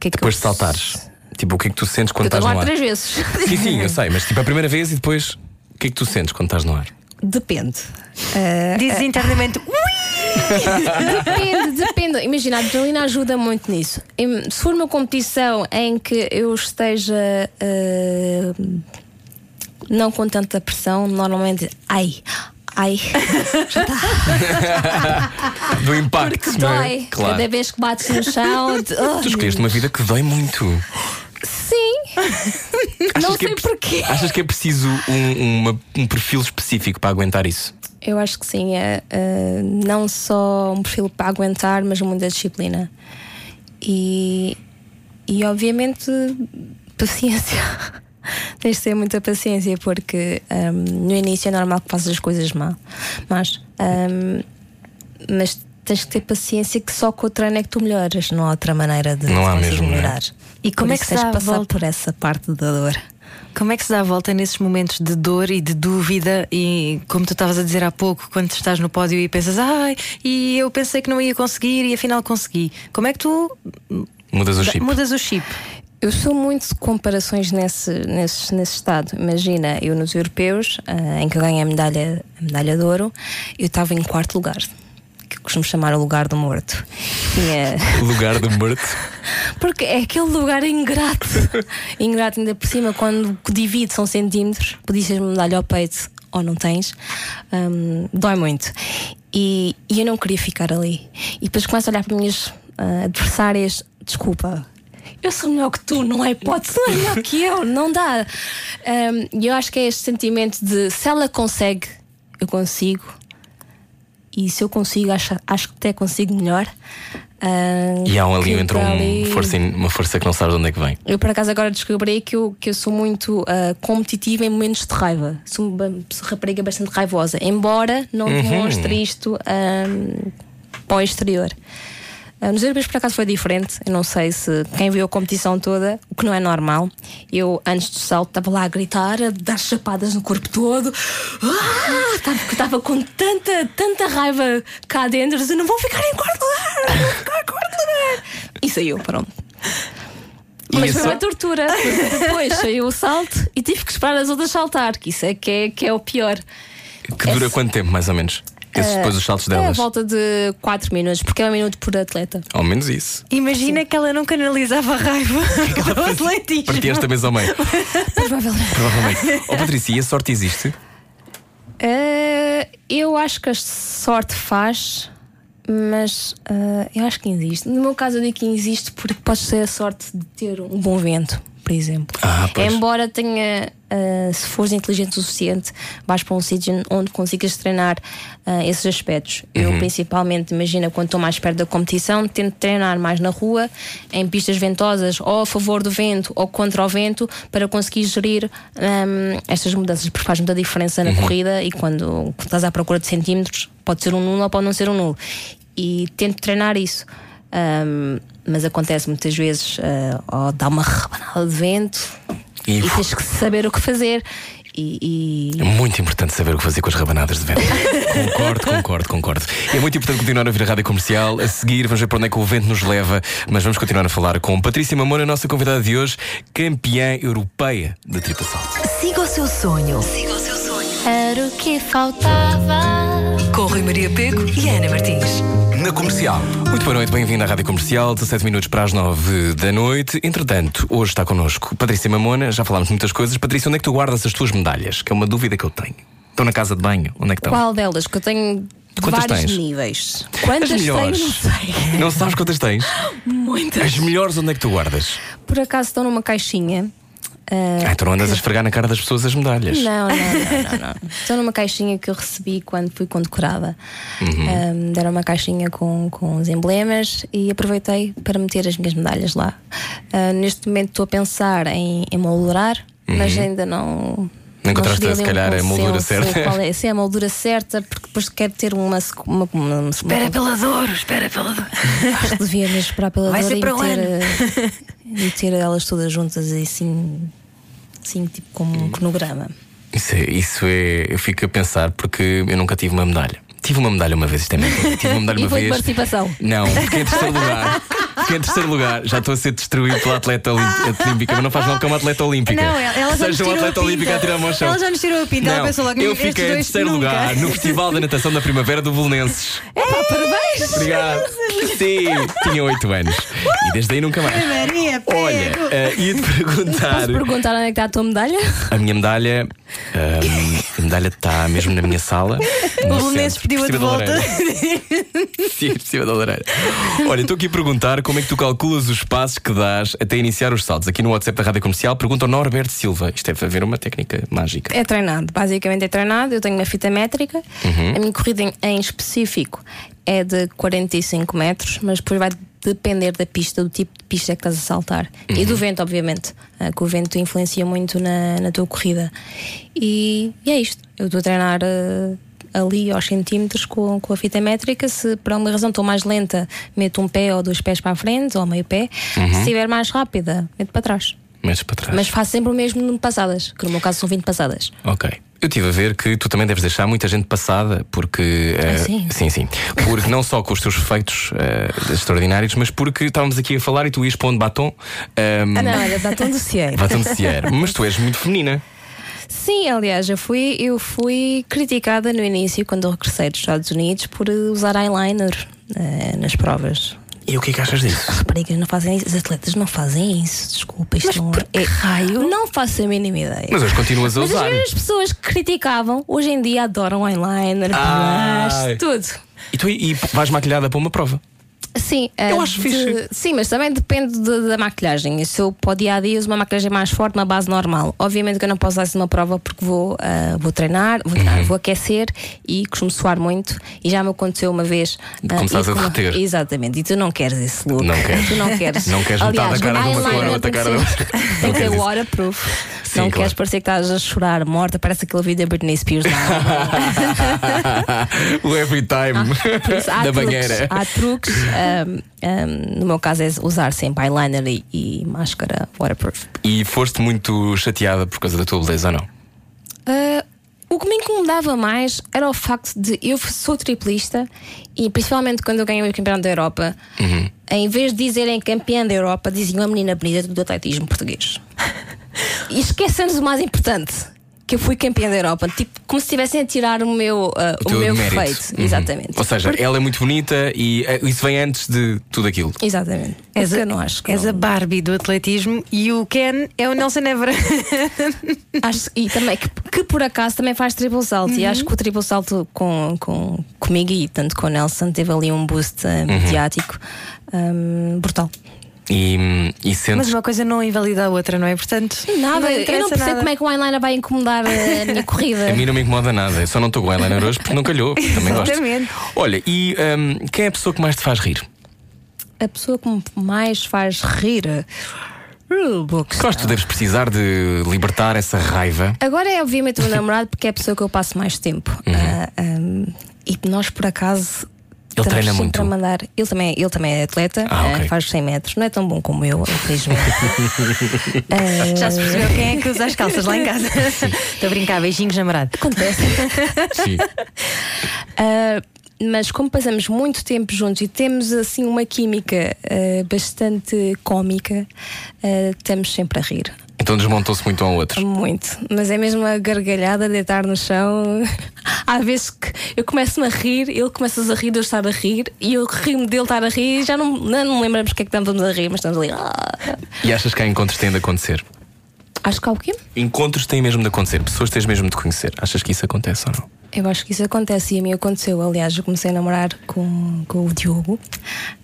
Que é que Depois eu- de saltares? Tipo, o que é que tu sentes quando Eu estás no ar? três vezes. Sim, sim, eu sei, mas tipo a primeira vez e depois o que é que tu sentes quando estás no ar? Depende. *laughs* Dizes internamente. Depende, depende. Imagina, a adrenalina ajuda muito nisso. Se for uma competição em que eu esteja ah, não com tanta pressão, normalmente. Ai, ai, já *laughs* está. Do impacto, Porque não é? dói. Claro. Cada vez que bates no chão. de- oh, Tu escolheste uma vida que dói muito. Sim. não que sei é, porquê. Achas que é preciso um, uma- um perfil específico para aguentar isso? Eu acho que sim, é é, não só um perfil para aguentar, mas muita disciplina. E, e obviamente paciência. Tens de ter muita paciência, porque hum, no início é normal que faças as coisas mal, mas, hum, mas tens que ter paciência que só com o treino é que tu melhoras, não há outra maneira de Não há mesmo, é? melhorar. E como Por é que se tens dá de passar volta? por essa parte da dor? Como é que se dá a volta nesses momentos de dor e de dúvida? E como tu estavas a dizer há pouco, quando estás no pódio e pensas, ai, e eu pensei que não ia conseguir e afinal consegui. Como é que tu Mudas o chip. mudas o chip? Eu sou muito de comparações nesse, nesse, nesse estado. Imagina, eu nos europeus, ah, em que eu ganhei a medalha, a medalha de ouro, eu estava em quarto lugar, que costumo chamar o lugar do morto. Tinha- *laughs* Lugar do morto. *laughs* Porque é aquele lugar ingrato. *laughs* ingrato, ainda por cima, quando divide são centímetros, podias ter uma medalha ao peito ou não tens, hum, dói muito. E, e eu não queria ficar ali. E depois começo a olhar para as minhas ah, adversárias: desculpa. Eu sou melhor que tu, não é hipótese, não é melhor que eu, não dá. E eu acho que é este sentimento de se ela consegue, eu consigo, e se eu consigo, acho, acho que até consigo melhor. E há um ali entra para um ali- força, uma força que não sabes de onde é que vem. eu por acaso agora descobri que eu, que eu sou muito ah, competitiva em momentos de raiva. Sou uma rapariga bastante raivosa, embora não demonstre isto ah, para o exterior. Ah, nos europeus por acaso foi diferente. Eu não sei se quem viu a competição toda, o que não é normal. Eu, antes do salto, estava lá a gritar, a dar chapadas no corpo todo. Ah, estava, com tanta, tanta raiva cá dentro, eu não vou ficar em quarto lugar, não vou ficar em quarto lugar. E saiu, pronto. Mas é foi uma tortura, depois saiu o salto e tive que esperar as outras saltar, que isso é que é, que é o pior. Que dura quanto tempo, mais ou menos? Esses depois os saltos É a delas. volta de 4 minutos, porque é um minuto por atleta. Ao menos isso. Imagina que ela não canalizava a raiva *laughs* para o atletismo. Partias esta mesa ao meio. Provavelmente. Provavelmente. Ó *laughs* Patrícia, e a sorte existe? Eh, eu acho que a sorte faz, mas ah, eu acho que existe. No meu caso, eu digo que existe porque podes ter a sorte de ter um bom vento, por exemplo. Ah, pois. Embora tenha, ah, se fores inteligente o suficiente, vais para um sítio onde consigas treinar ah, esses aspectos. Uhum. Eu, principalmente, imagina quando estou mais perto da competição, tento treinar mais na rua, em pistas ventosas, ou a favor do vento ou contra o vento, para conseguir gerir ahm, estas mudanças, porque faz muita diferença Uhum. na corrida e quando estás à procura de centímetros, pode ser um nulo ou pode não ser um nulo. E tento treinar isso. Ahm, mas acontece muitas vezes, ah, ou dá uma rebanada de vento E- e, tens que saber o que fazer. E, e- É muito importante saber o que fazer com as rabanadas de vento. *laughs* concordo, concordo, concordo. É muito importante continuar a ouvir a rádio comercial. A seguir, vamos ver para onde é que o vento nos leva. Mas vamos continuar a falar com Patrícia Mamona, a nossa convidada de hoje, campeã europeia de triplo salto. Siga o seu sonho. Era o que faltava. Com Rui Maria Pego e Ana Martins. Na comercial. Muito boa noite, bem-vindo à Rádio Comercial, 17 minutos para as 9 da noite. Entretanto, hoje está connosco Patrícia Mamona, já falámos muitas coisas. Patrícia, onde é que tu guardas as tuas medalhas? Que é uma dúvida que eu tenho. Estão na casa de banho? Onde é que estão? qual delas? Que eu tenho Quantas vários tens? níveis. As Quantas tenho? melhores. Não sei. Não sabes quantas tens? *laughs* Muitas. As melhores, onde é que tu guardas? Por acaso estão numa caixinha. Ah, Ah, então não andas a esfregar na cara das pessoas as medalhas. Não, não, não, não, não. *laughs* Estão numa caixinha que eu recebi quando fui condecorada. Uhum. Um, deram uma caixinha com, com os emblemas e aproveitei para meter as minhas medalhas lá. Ah, neste momento estou a pensar em, em moldurar, mas ainda não. Não encontraste, se um calhar, a moldura certa. É, se é a moldura certa, porque depois quero ter uma. uma, uma, uma Espera pela dor, espera pela dor. Acho que devia mesmo esperar pela Vai dor ser e ano. eh, e ter elas todas juntas e assim, assim tipo como um cronograma. Isso é, isso é. Eu fico a pensar porque eu nunca tive uma medalha. Tive uma medalha uma vez, isto é. Tive uma medalha *laughs* E uma foi vez. participação? Não, fiquei em terceiro lugar. *laughs* Fiquei em terceiro lugar. Já estou a ser destruído pela atleta olí- olímpica, mas não faz mal porque é uma atleta olímpica. Não, ela já Seja um tirou atleta olímpica a tirar-me ao chão. Ela já nos tirou a pinta. Ela pensou logo eu fiquei em terceiro nunca. lugar no Festival da Natação da Primavera do Belenenses. Epá, parabéns! Obrigado. Sim, tinha 8 anos. E desde aí nunca mais. Maria. Olha, eh, ia-te perguntar. Posso perguntar onde é que está a tua medalha? A minha medalha. ahm, a medalha está mesmo na minha sala. *laughs* O Belenenses pediu-a de volta. Sim, por cima da lareira. Olha, estou aqui a perguntar como é que tu calculas os passos que dás até iniciar os saltos. Aqui no WhatsApp da Rádio Comercial pergunta ao Norberto Silva. Isto deve haver uma técnica mágica. É treinado, basicamente é treinado. Eu tenho uma fita métrica. A minha corrida em, em específico é de 45 metros, mas depois vai depender da pista, do tipo de pista que estás a saltar e do vento, obviamente, ah, que o vento influencia muito na, na tua corrida. E, e é isto. Eu estou a treinar. ah, Ali aos centímetros com, com a fita métrica, se por alguma razão estou mais lenta, meto um pé ou dois pés para a frente ou meio pé. Se estiver mais rápida, meto para trás. Mas para trás. Mas faço sempre o mesmo no passadas, que no meu caso são 20 passadas. Ok. Eu estive a ver que tu também deves deixar muita gente passada, porque. eh, Ah, sim? sim, sim. Porque não só com os teus feitos eh, extraordinários, mas porque estávamos aqui a falar e tu ias pondo batom. ehm, Ah, não, era batom do Cieiro. Batom de cieiro. Mas tu és muito feminina. Sim, aliás, eu fui, eu fui criticada no início, quando eu regressei dos Estados Unidos, por usar eyeliner eh, nas provas. E o que é que achas disso? Raparigas não fazem isso, os atletas não fazem isso, desculpa, isto não é. raio? Não faço a mínima ideia. Mas hoje continuas a Mas as usar. mesmas pessoas que criticavam, hoje em dia adoram eyeliner, blush, tudo. E tu e vais maquilhada para uma prova. Sim, Eu eh, acho de- fixe. Sim, mas também depende de- da maquilhagem. Se eu para o dia a dia uso uma maquilhagem mais forte, uma base normal. Obviamente que eu não posso usar isso numa prova porque vou, ah, vou treinar, vou, Uhum. treinar, vou aquecer e costumo suar muito. E já me aconteceu uma vez. começares ir a derreter. Exatamente, e tu não queres esse look. Não queres. Tu não queres. Não queres metade Aliás, da cara de uma cor, outra tem que cara ser- outra. Tem *laughs* que waterproof. Sim, não claro. queres parecer que estás a chorar morta, parece aquele vídeo da Britney Spears. Não. *laughs* o every time Por isso, *laughs* há da banheira. Há truques. ahm, ahm, no meu caso é usar sempre eyeliner e, e máscara waterproof. E foste muito chateada por causa da tua beleza ou não? Ah, o que me incomodava mais era o facto de eu sou triplista e principalmente quando eu ganhei o campeonato da Europa, Uhum. em vez de dizerem campeã da Europa, diziam a menina bonita do atletismo português. *laughs* e esquecemos o mais importante. que eu fui campeã da Europa. Tipo, como se estivessem a tirar o meu, uh, o teu meu mérito. feito. Uhum. Exatamente. Ou seja, ela é muito bonita e eh, isso vem antes de tudo aquilo. Exatamente. És Porque a, eu não acho que. és não- a Barbie do atletismo e o Ken é o Nelson Évora. *laughs* Acho, e também que, que por acaso também faz triplo salto. E acho que o triplo salto com, com, comigo e tanto com o Nelson teve ali um boost uh, mediático um, brutal. E, e Mas sentes. uma coisa não invalida a outra, não é? Portanto, Nada, não eu não percebo nada. como é que o eyeliner vai incomodar uh, a *laughs* minha corrida. A mim não me incomoda nada, eu só não estou com eyeliner hoje porque não calhou. *laughs* Também gosto. Exatamente. Olha, e hum, quem é a pessoa que mais te faz rir? A pessoa que me mais faz rir. Uh, que tu deves precisar de libertar essa raiva. Agora é obviamente o meu *laughs* namorado porque é a pessoa que eu passo mais tempo. Ah, um, e nós por acaso. Ele treina muito? Mandar. Ele, também, ele também é atleta, Ah, ah, ok. faz 100 metros. Não é tão bom como eu, infelizmente. Ah, *laughs* Já se percebeu quem é que usa as calças lá em casa. Estou a brincar, beijinhos, namorado. Acontece. Sim. Ah, *laughs* mas como passamos muito tempo juntos e temos assim uma química ah, bastante cómica, ah, estamos sempre a rir. Então desmontou-se muito um ao outro. Muito, mas é mesmo a gargalhada, deitar no chão. *laughs* Há vezes que eu começo-me a rir, ele começa-se a rir de eu estar a rir e eu rio-me dele estar a rir e já não, não, não lembramos porque é que estamos a rir, mas estamos ali. "Ah". E achas que há encontros que têm de acontecer? Acho que há o quê? Encontros têm mesmo de acontecer, pessoas tens mesmo de conhecer. Achas que isso acontece ou não? Eu acho que isso acontece e a mim aconteceu. Aliás, eu comecei a namorar com, com o Diogo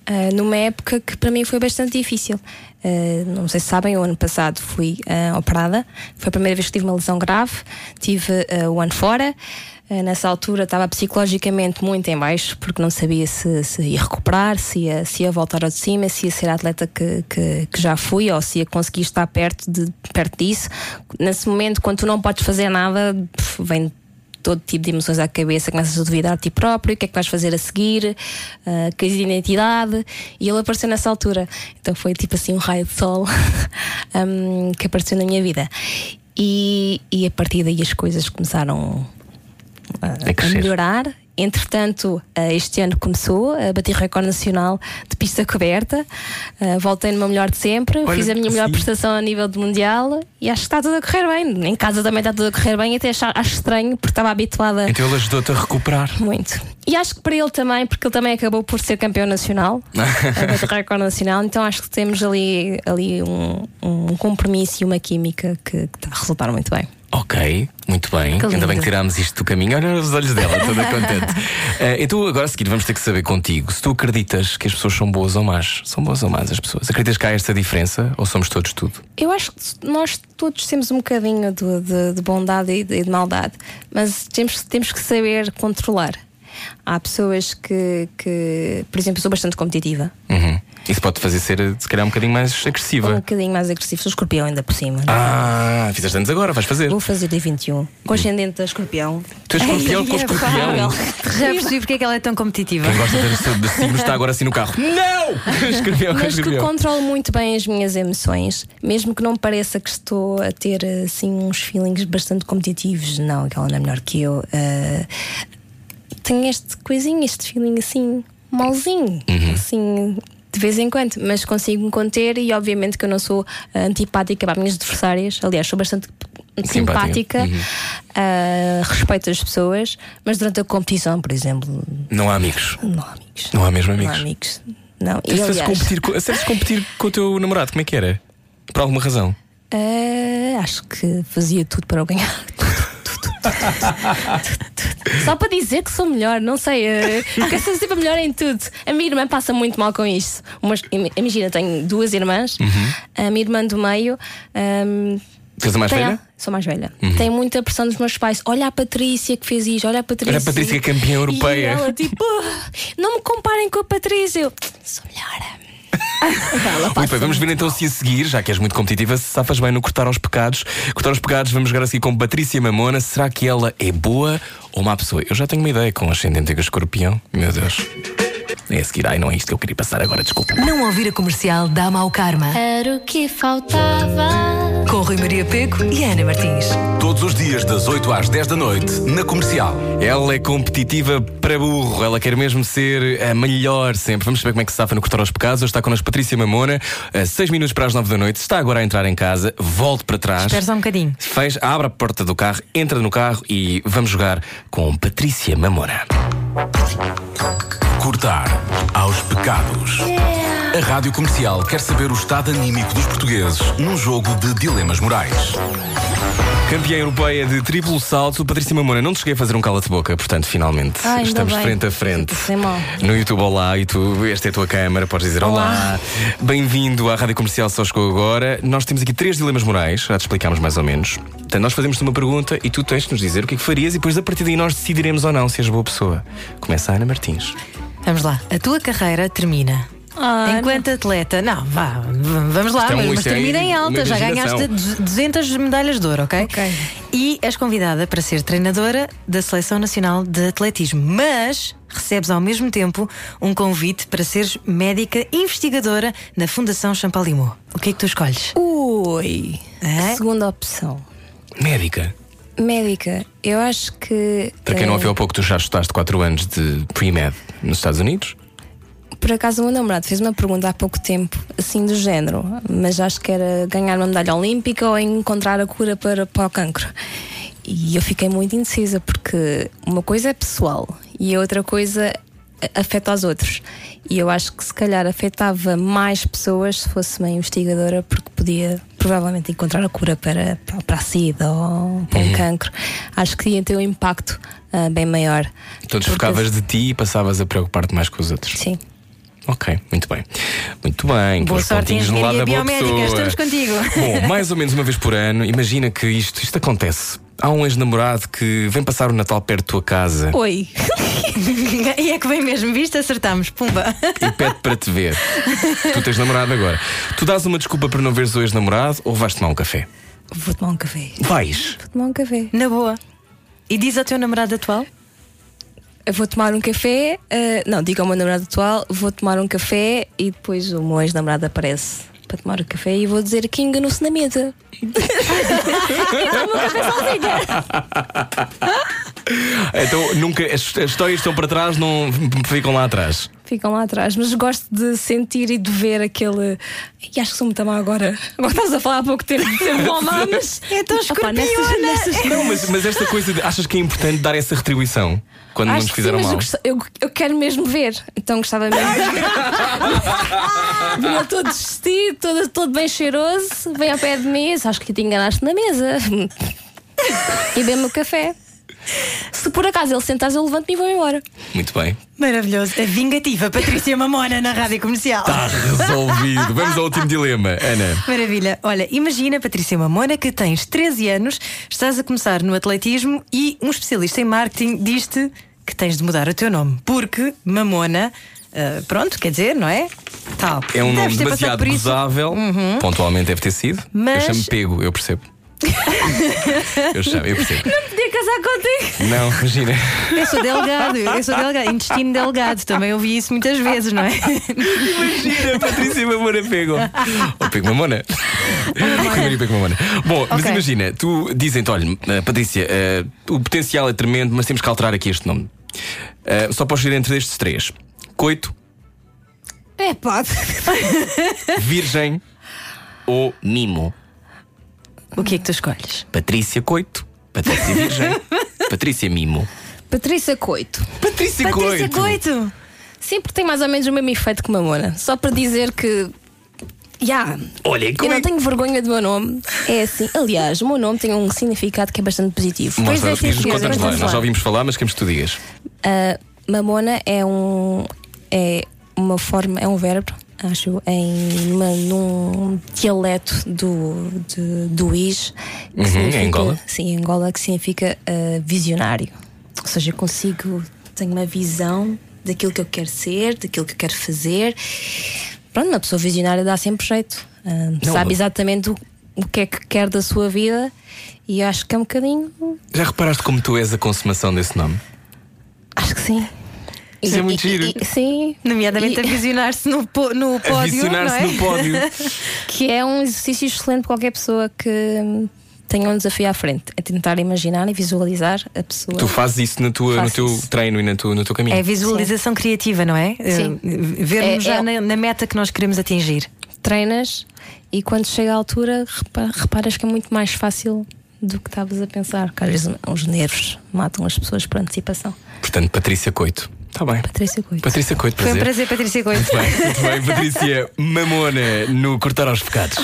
ah, numa época que para mim foi bastante difícil. Ah, não sei se sabem, o ano passado fui ah, operada. Foi a primeira vez que tive uma lesão grave. Tive o ano fora. Ah, nessa altura estava psicologicamente muito em baixo porque não sabia se, se ia recuperar, se ia, se ia voltar ao de cima, se ia ser a atleta que, que, que já fui ou se ia conseguir estar perto, de, perto disso. Nesse momento, quando tu não podes fazer nada, vem todo tipo de emoções à cabeça, começas a duvidar de ti próprio, o que é que vais fazer a seguir, uh, crise de identidade, e ele apareceu nessa altura. Então foi tipo assim um raio de sol *laughs* um, que apareceu na minha vida. E, e a partir daí as coisas começaram a, A melhorar. Entretanto, eh, este ano começou a bater recorde nacional de pista coberta. Eh, Voltei meu melhor de sempre, Olha, fiz a minha melhor sim. prestação a nível de mundial e acho que está tudo a correr bem. Em casa também está tudo a correr bem, até acho, acho estranho porque estava habituada Então ele ajudou-te a recuperar. muito. E acho que para ele também, porque ele também acabou por ser campeão nacional, *laughs* a bater recorde nacional, então acho que temos ali, ali um, um compromisso e uma química que, que está a resultar muito bem. Ok, muito bem. Que Ainda bem que tirámos isto do caminho. Olha os olhos dela, toda contente. *laughs* Eh, então, agora a seguir, vamos ter que saber contigo se tu acreditas que as pessoas são boas ou más. São boas ou más as pessoas? Acreditas que há esta diferença ou somos todos tudo? Eu acho que nós todos temos um bocadinho de, de- de bondade e de, de maldade, mas temos, temos que saber controlar. Há pessoas que, que, por exemplo, eu sou bastante competitiva, Uhum. Isso pode fazer ser, se calhar, um bocadinho mais um agressiva. bocadinho mais agressivo, sou escorpião ainda por cima. Ah, fizeste anos agora, vais fazer. Vou fazer dia 21, com ascendente da escorpião. Tu és escorpião com escorpião. Já percebi porque é que ela é tão competitiva. Quem gosta de, de, signos está agora assim no carro. *laughs* Não! Escorpião com Mas que controlo muito bem as minhas emoções, mesmo que não pareça que estou a ter assim uns feelings bastante competitivos. Não, aquela não é melhor que eu. ah, tenho este coisinho, este feeling assim, malzinho, Uhum. assim. De vez em quando, mas consigo me conter e obviamente que eu não sou ah, antipática para as minhas adversárias. Aliás, sou bastante Simpática. simpática, Uhum. ah, respeito as pessoas, mas durante a competição, por exemplo, Não há amigos. não há amigos. Não há mesmo Não há amigos. amigos. Não, e aliás, competir, com- competir com o teu namorado, como é que era? Por alguma razão? Ah, acho que fazia tudo para eu ganhar. *laughs* Tudo, tudo, tudo, tudo. *laughs* Só para dizer que sou melhor, não sei. Eu quero ser sempre melhor em tudo. A minha irmã passa muito mal com isto. Umas, imagina, tenho duas irmãs. A minha irmã do meio. Tu és a mais velha? Sou mais velha. Tem muita pressão dos meus pais. Olha a Patrícia que fez isto, olha a Patrícia. Olha a Patrícia, campeã europeia. E ela tipo, "Ah, não me comparem com a Patrícia. Eu sou melhor. Muito bem, vamos ver então se a seguir, já que és muito competitiva, se safas bem no cortar aos pecados. Cortar aos pecados, vamos jogar assim com Patrícia Mamona. Será que ela é boa ou má pessoa? Eu já tenho uma ideia com ascendente em escorpião. Meu Deus. É a seguir. Ai, não é isto que eu queria passar agora, desculpa. Não ouvir a comercial dá mau karma. Era o que faltava. Com Rui Maria Peco e Ana Martins. Todos os dias, das 8 às 10 da noite, na comercial. Ela é competitiva para burro, ela quer mesmo ser a melhor sempre. Vamos saber como é que se safa no Cortar aos Pecados. Hoje está connosco Patrícia Mamona, a 6 minutos para as 9 da noite. Está agora a entrar em casa, volte para trás. Espera só um bocadinho. Fecha, abre a porta do carro, entra no carro e vamos jogar com Patrícia Mamona. Cortar aos pecados. A Rádio Comercial quer saber o estado anímico dos portugueses num jogo de dilemas morais. Campeã europeia de triplo salto, Patrícia Mamona, não te cheguei a fazer um cala-te-boca, portanto, finalmente ainda estamos bem. frente a frente. No YouTube, olá, e tu, esta é a tua câmara, podes dizer olá. Olá. Bem-vindo à Rádio Comercial, só chegou agora. Nós temos aqui três dilemas morais, já te explicámos mais ou menos. Portanto, nós fazemos-te uma pergunta e tu tens de nos dizer o que é que farias e depois a partir daí nós decidiremos ou não se és boa pessoa. Começa a Ana Martins. Vamos lá. A tua carreira termina. Ah, Enquanto atleta, não, vá, vamos lá, é mas, mas isto é termina em alta, já ganhaste 200 medalhas de ouro, ok? Ok. E és convidada para ser treinadora da Seleção Nacional de Atletismo, mas recebes ao mesmo tempo um convite para seres médica investigadora na Fundação Champalimau. O que é que tu escolhes? Ui. É? Segunda opção. Médica. Médica. Eu acho que. Para quem não eh, ouviu há pouco, tu já estudaste 4 anos de pre-med nos Estados Unidos? Por acaso, o meu namorado fez uma pergunta há pouco tempo, assim do género, mas acho que era ganhar uma medalha olímpica ou encontrar a cura para, para o cancro. E eu fiquei muito indecisa, porque uma coisa é pessoal e a outra coisa afeta aos outros. E eu acho que se calhar afetava mais pessoas se fosse uma investigadora, porque podia provavelmente encontrar a cura para, para, a SIDA ou para um cancro. Acho que ia ter um impacto ah, bem maior. Então Porque- desfocavas de ti e passavas a preocupar-te mais com os outros. Sim. Ok, muito bem. Muito bem. Boa sorte em no lado engenharia da boa pessoa. estamos contigo. Bom, mais ou menos uma vez por ano, imagina que isto, isto acontece. Há um ex-namorado que vem passar o Natal perto da tua casa Oi. *laughs* e é que vem mesmo, viste? Acertamos, pumba. e pede para te ver. tu tens namorado agora. Tu dás uma desculpa para não veres o ex-namorado ou vais tomar um café? Vou tomar um café. Vais. Vou tomar um café. Na boa. E diz ao teu namorado atual? Eu vou tomar um café. eh, não, diga ao meu namorado atual, vou tomar um café e depois o meu ex-namorado aparece para tomar o café e vou dizer que enganou-se na mesa. *laughs* *laughs* *laughs* Então nunca. As, as histórias estão para trás, não ficam lá atrás. Ficam lá atrás, mas gosto de sentir e de ver aquele. E acho que sou muito má agora. Agora estás a falar há pouco tempo de ser *laughs* uma má, mas. É tão nessas, escorpiona. nessas Não, mas, mas esta coisa de. Achas que é importante dar essa retribuição quando Acho nos que fizeram sim, mas mal? eu, eu quero mesmo ver. Então gostava mesmo de ver. *laughs* Vinha todo vestido, todo, todo bem cheiroso, vem ao pé de mim, acho que te enganaste na mesa. *laughs* E bebe-me o café. Se por acaso ele sentares, eu levanto-me e vou embora. Muito bem. Maravilhoso. A vingativa Patrícia Mamona na rádio comercial. Está resolvido. Vamos ao último dilema, Ana. Maravilha. Olha, imagina, Patrícia Mamona, que tens 13 anos, estás a começar no atletismo e um especialista em marketing diz-te que tens de mudar o teu nome. Porque Mamona, ah, pronto, quer dizer, não é? Tal. É um Deves nome demasiado isso. Uhum. gozável. Pontualmente deve ter sido. Mas- Eu chamo pego, eu percebo. *laughs* eu chamo, eu percebo. Podia casar contigo. Não, imagina. Eu sou delgado, eu sou delgado, intestino delgado, também ouvi isso muitas vezes, não é? Imagina, Patrícia Mamona pego. Ou pego Mamona. Pego Mamona. Bom, mas Ok. imagina, tu dizem-te, olha, eh, Patrícia, eh, o potencial é tremendo, mas temos que alterar aqui este nome. Eh, só podes ir entre estes três: coito, É, pode. virgem ou mimo. O que é que tu escolhes? Patrícia Coito, Patrícia Virgem, *laughs* Patrícia Mimo. Patrícia Coito. Patrícia, Patrícia Coito! Sempre tem mais ou menos o mesmo efeito que Mamona. Só para dizer que. Já. Olha, Eu como não é- tenho vergonha do meu nome. É assim. Aliás, o meu nome tem um significado que é bastante positivo. Mostra, Pois é, sim, diz- senhora, lá. Nós já ouvimos falar, mas queremos que tu digas. Uh, mamona é um é uma forma é um verbo acho em numa- num dialeto do de, do is Uhum, em Angola? sim em Angola que significa uh, visionário ou seja consigo tenho uma visão daquilo que eu quero ser daquilo que eu quero fazer pronto uma pessoa visionária dá sempre jeito Uh, Não, sabe exatamente o, o que é que quer da sua vida e acho que é um bocadinho Já reparaste como tu és a consumação desse nome? acho que sim Isso é muito E- giro. e- sim. Nomeadamente E- a visionar-se no, no *laughs* pódio. Avisionar-se não é? no pódio. *laughs* Que é um exercício excelente para qualquer pessoa que hum, tenha um desafio à frente. É tentar imaginar e visualizar a pessoa. Tu fazes isso na tua, no teu isso. treino e na tua, no teu caminho. É visualização criativa, não é? Sim. Eh, Vermos É- já é- na, na meta que nós queremos atingir. Treinas e quando chega à altura repa- reparas que é muito mais fácil do que estavas a pensar. Que às vezes os nervos matam as pessoas por antecipação. Portanto, Patrícia Coito. Está bem. Patrícia Coito. Patrícia Coito, Foi um prazer. prazer, Patrícia Coito. Muito bem, muito bem. Patrícia Mamona no Cortar aos Pecados.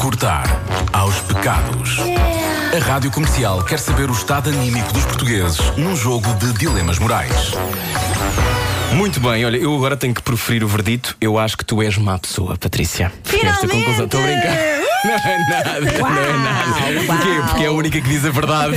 Cortar aos pecados. A Rádio Comercial quer saber o estado anímico dos portugueses num jogo de dilemas morais. Muito bem, olha, eu agora tenho que proferir o verdito. Eu acho que tu és má pessoa, Patrícia. Conclusão, estou a brincar. Não é nada, não é nada. Porquê? Porque é a única que diz a verdade.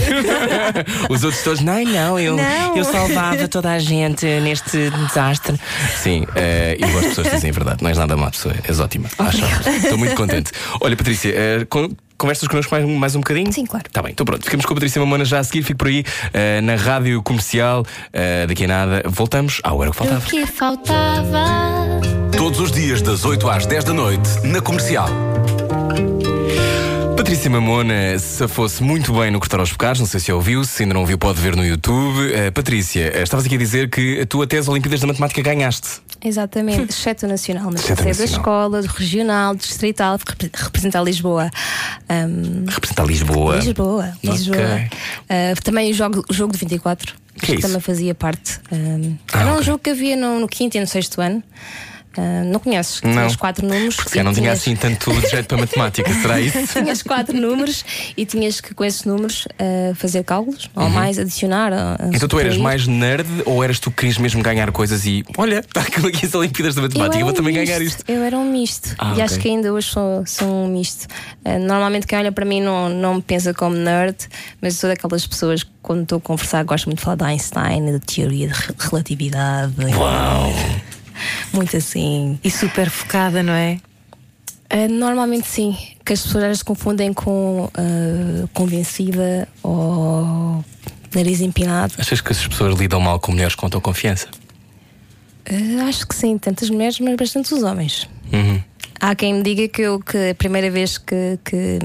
*laughs* Os outros todos, não, não, eu, Não. eu salvava toda a gente neste desastre. Sim, eh, eu gosto de pessoas que dizem a verdade. Não és nada má pessoa, és ótima. Acho. Estou muito contente. Olha, Patrícia, eh, con- conversas connosco mais, mais um bocadinho? Sim, claro. Está bem, então pronto. Ficamos com a Patrícia Mamona já a seguir. Fico por aí eh, na rádio comercial. eh, daqui a nada voltamos ao Era o que O Faltava. que faltava? Todos os dias das 8 às 10 da noite na Comercial. Patrícia Mamona se fosse muito bem no Cortar aos Pecados, não sei se ouviu, se ainda não ouviu, pode ver no YouTube. Eh, Patrícia, eh, estavas aqui a dizer que tu até as Olimpíadas da Matemática ganhaste. Exatamente, *laughs* exceto nacional, mas Exceto passei da nacional. escola, do regional, distrital, repre- representar Lisboa. Ahm, Representa Lisboa. Lisboa, Lisboa. Ok. Ah, também o jogo, jogo de 24, Que é isso? também fazia parte. Ahm, Ah, era um ok. jogo que havia no, no quinto e no sexto ano. Ah, não conheces? Não. Tinhas quatro números. Porque se calhar e não tinha tinhas- assim tanto jeito para matemática, será isso? *laughs* Tinhas quatro números e tinhas que, com esses números, ah, fazer cálculos, ou mais, adicionar. Uhum. Então tu eras mais nerd ou eras tu que querias mesmo ganhar coisas e olha, está aqui as Olimpíadas da Matemática, era vou um também misto. ganhar isto. Eu era um misto. Ah, e ok. acho que ainda hoje sou, sou um misto. Normalmente quem olha para mim não, não me pensa como nerd, mas sou daquelas pessoas que quando estou a conversar gosto muito de falar de Einstein, da teoria de re- relatividade. Uau! Muito assim. E super focada, não é? Eh, normalmente sim, que as pessoas vezes confundem com eh, convencida ou nariz empinado. Achas que as pessoas lidam mal com mulheres com tua confiança? Eh, acho que sim, tantas mulheres, mas bastante os homens. Uhum. Há quem me diga que, eu, que a primeira vez que, que,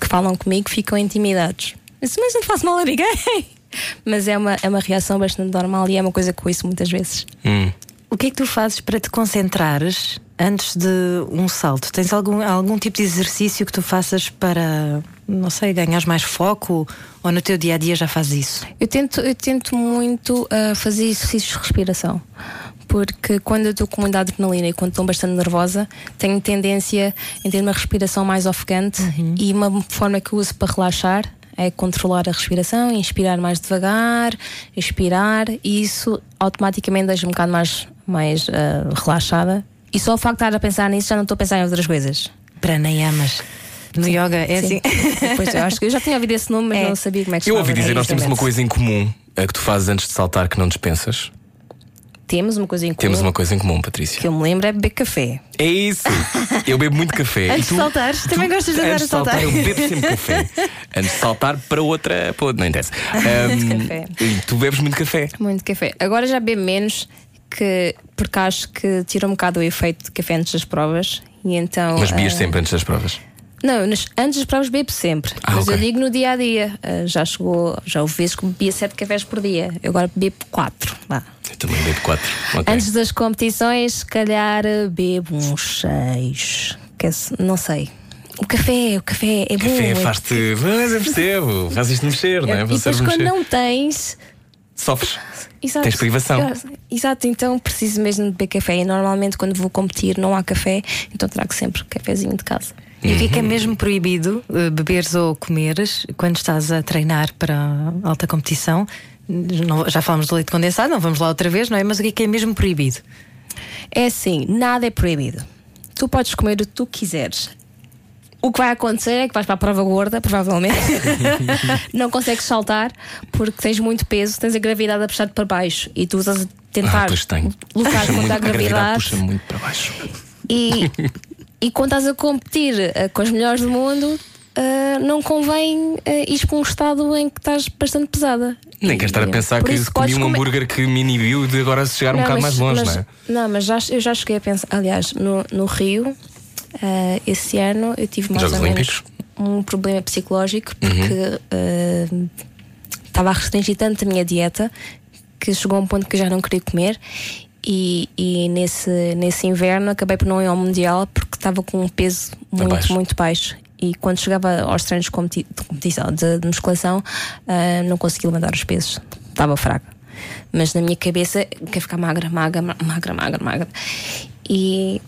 que falam comigo ficam intimidados. Eu disse, mas não faço mal a ninguém. *laughs* Mas é uma, é uma reação bastante normal e é uma coisa que ouço muitas vezes. Hum. O que é que tu fazes para te concentrares antes de um salto? Tens algum, algum tipo de exercício que tu faças para, não sei, ganhares mais foco? Ou no teu dia a dia já fazes isso? Eu tento, eu tento muito ah, fazer exercícios de respiração. Porque quando eu estou com muita adrenalina e quando estou bastante nervosa, tenho tendência em ter uma respiração mais ofegante e uma forma que eu uso para relaxar é controlar a respiração, inspirar mais devagar, expirar e isso automaticamente deixa um bocado mais, mais ah, relaxada. E só o facto de estar a pensar nisso já não estou a pensar em outras coisas. Pranayamas. No yoga é Sim. assim. *laughs* Pois, eu acho que eu já tinha ouvido esse nome, mas É. não sabia como é que se Eu ouvi dizer, nós temos uma coisa em comum a que tu fazes antes de saltar que não dispensas. Temos uma coisa em comum. Temos uma coisa em comum, Patrícia. que eu me lembro é beber café. É isso! Eu bebo muito café. Antes tu- de saltares, também gostas de andar a saltar. Eu bebo sempre café. *laughs* Antes de saltar para outra. Para outra não interessa. Ahm, café. Tu bebes muito café. Muito café. Agora já bebo menos, que, porque acho que tira um bocado o efeito de café antes das provas. E então, Mas bebias ah, sempre antes das provas. Não, antes das provas bebo sempre. Ah, mas ok. eu digo no dia a dia. Ah, já chegou, já houve vezes que bebia sete cafés por dia. Eu agora bebo quatro. Vá. Eu também bebo quatro. Ok. Antes das competições, se calhar ah, bebo uns seis. É- não sei. O café, o café é bom. Café é- faz-te. Mas eu percebo. Faz isto mexer, não é? e depois mexer. quando não tens, Sofres. Exato. Tens privação. Exato, então preciso mesmo de beber café. E normalmente quando vou competir não há café, então trago sempre cafezinho de casa. E fica mesmo proibido eh, beberes ou comeres quando estás a treinar para alta competição. Não- já falamos do leite condensado, não vamos lá outra vez, não é? Mas o que é que é mesmo proibido? É assim, nada é proibido. Tu podes comer o que tu quiseres. O que vai acontecer é que vais para a prova gorda, provavelmente. *laughs* não consegues saltar porque tens muito peso, tens a gravidade a puxar-te para baixo e tu usas a tentar Ah, lutar Puxa muito, contra a gravidade. puxa muito para baixo. E, e quando estás a competir eh, com os melhores do mundo, eh, não convém uh, ir para um estado em que estás bastante pesada. Nem quero estar a pensar que podes um comer- hambúrguer que me inibiu de agora chegar um bocado mais longe, mas, não é? não, mas já, eu já cheguei a pensar. Aliás, no, no Rio, eh, esse ano, eu tive mais Jogos ou Olímpicos? menos um problema psicológico porque eh, estava a restringir tanto a minha dieta que chegou a um ponto que eu já não queria comer. E, e nesse, nesse inverno acabei por não ir ao Mundial porque estava com um peso muito, Abaixo. muito baixo. E quando chegava aos treinos de competi- de competição, de, de musculação, ah, não conseguia levantar os pesos. Estava fraca. Mas na minha cabeça, quer ficar magra, magra, ma- magra, magra, magra. E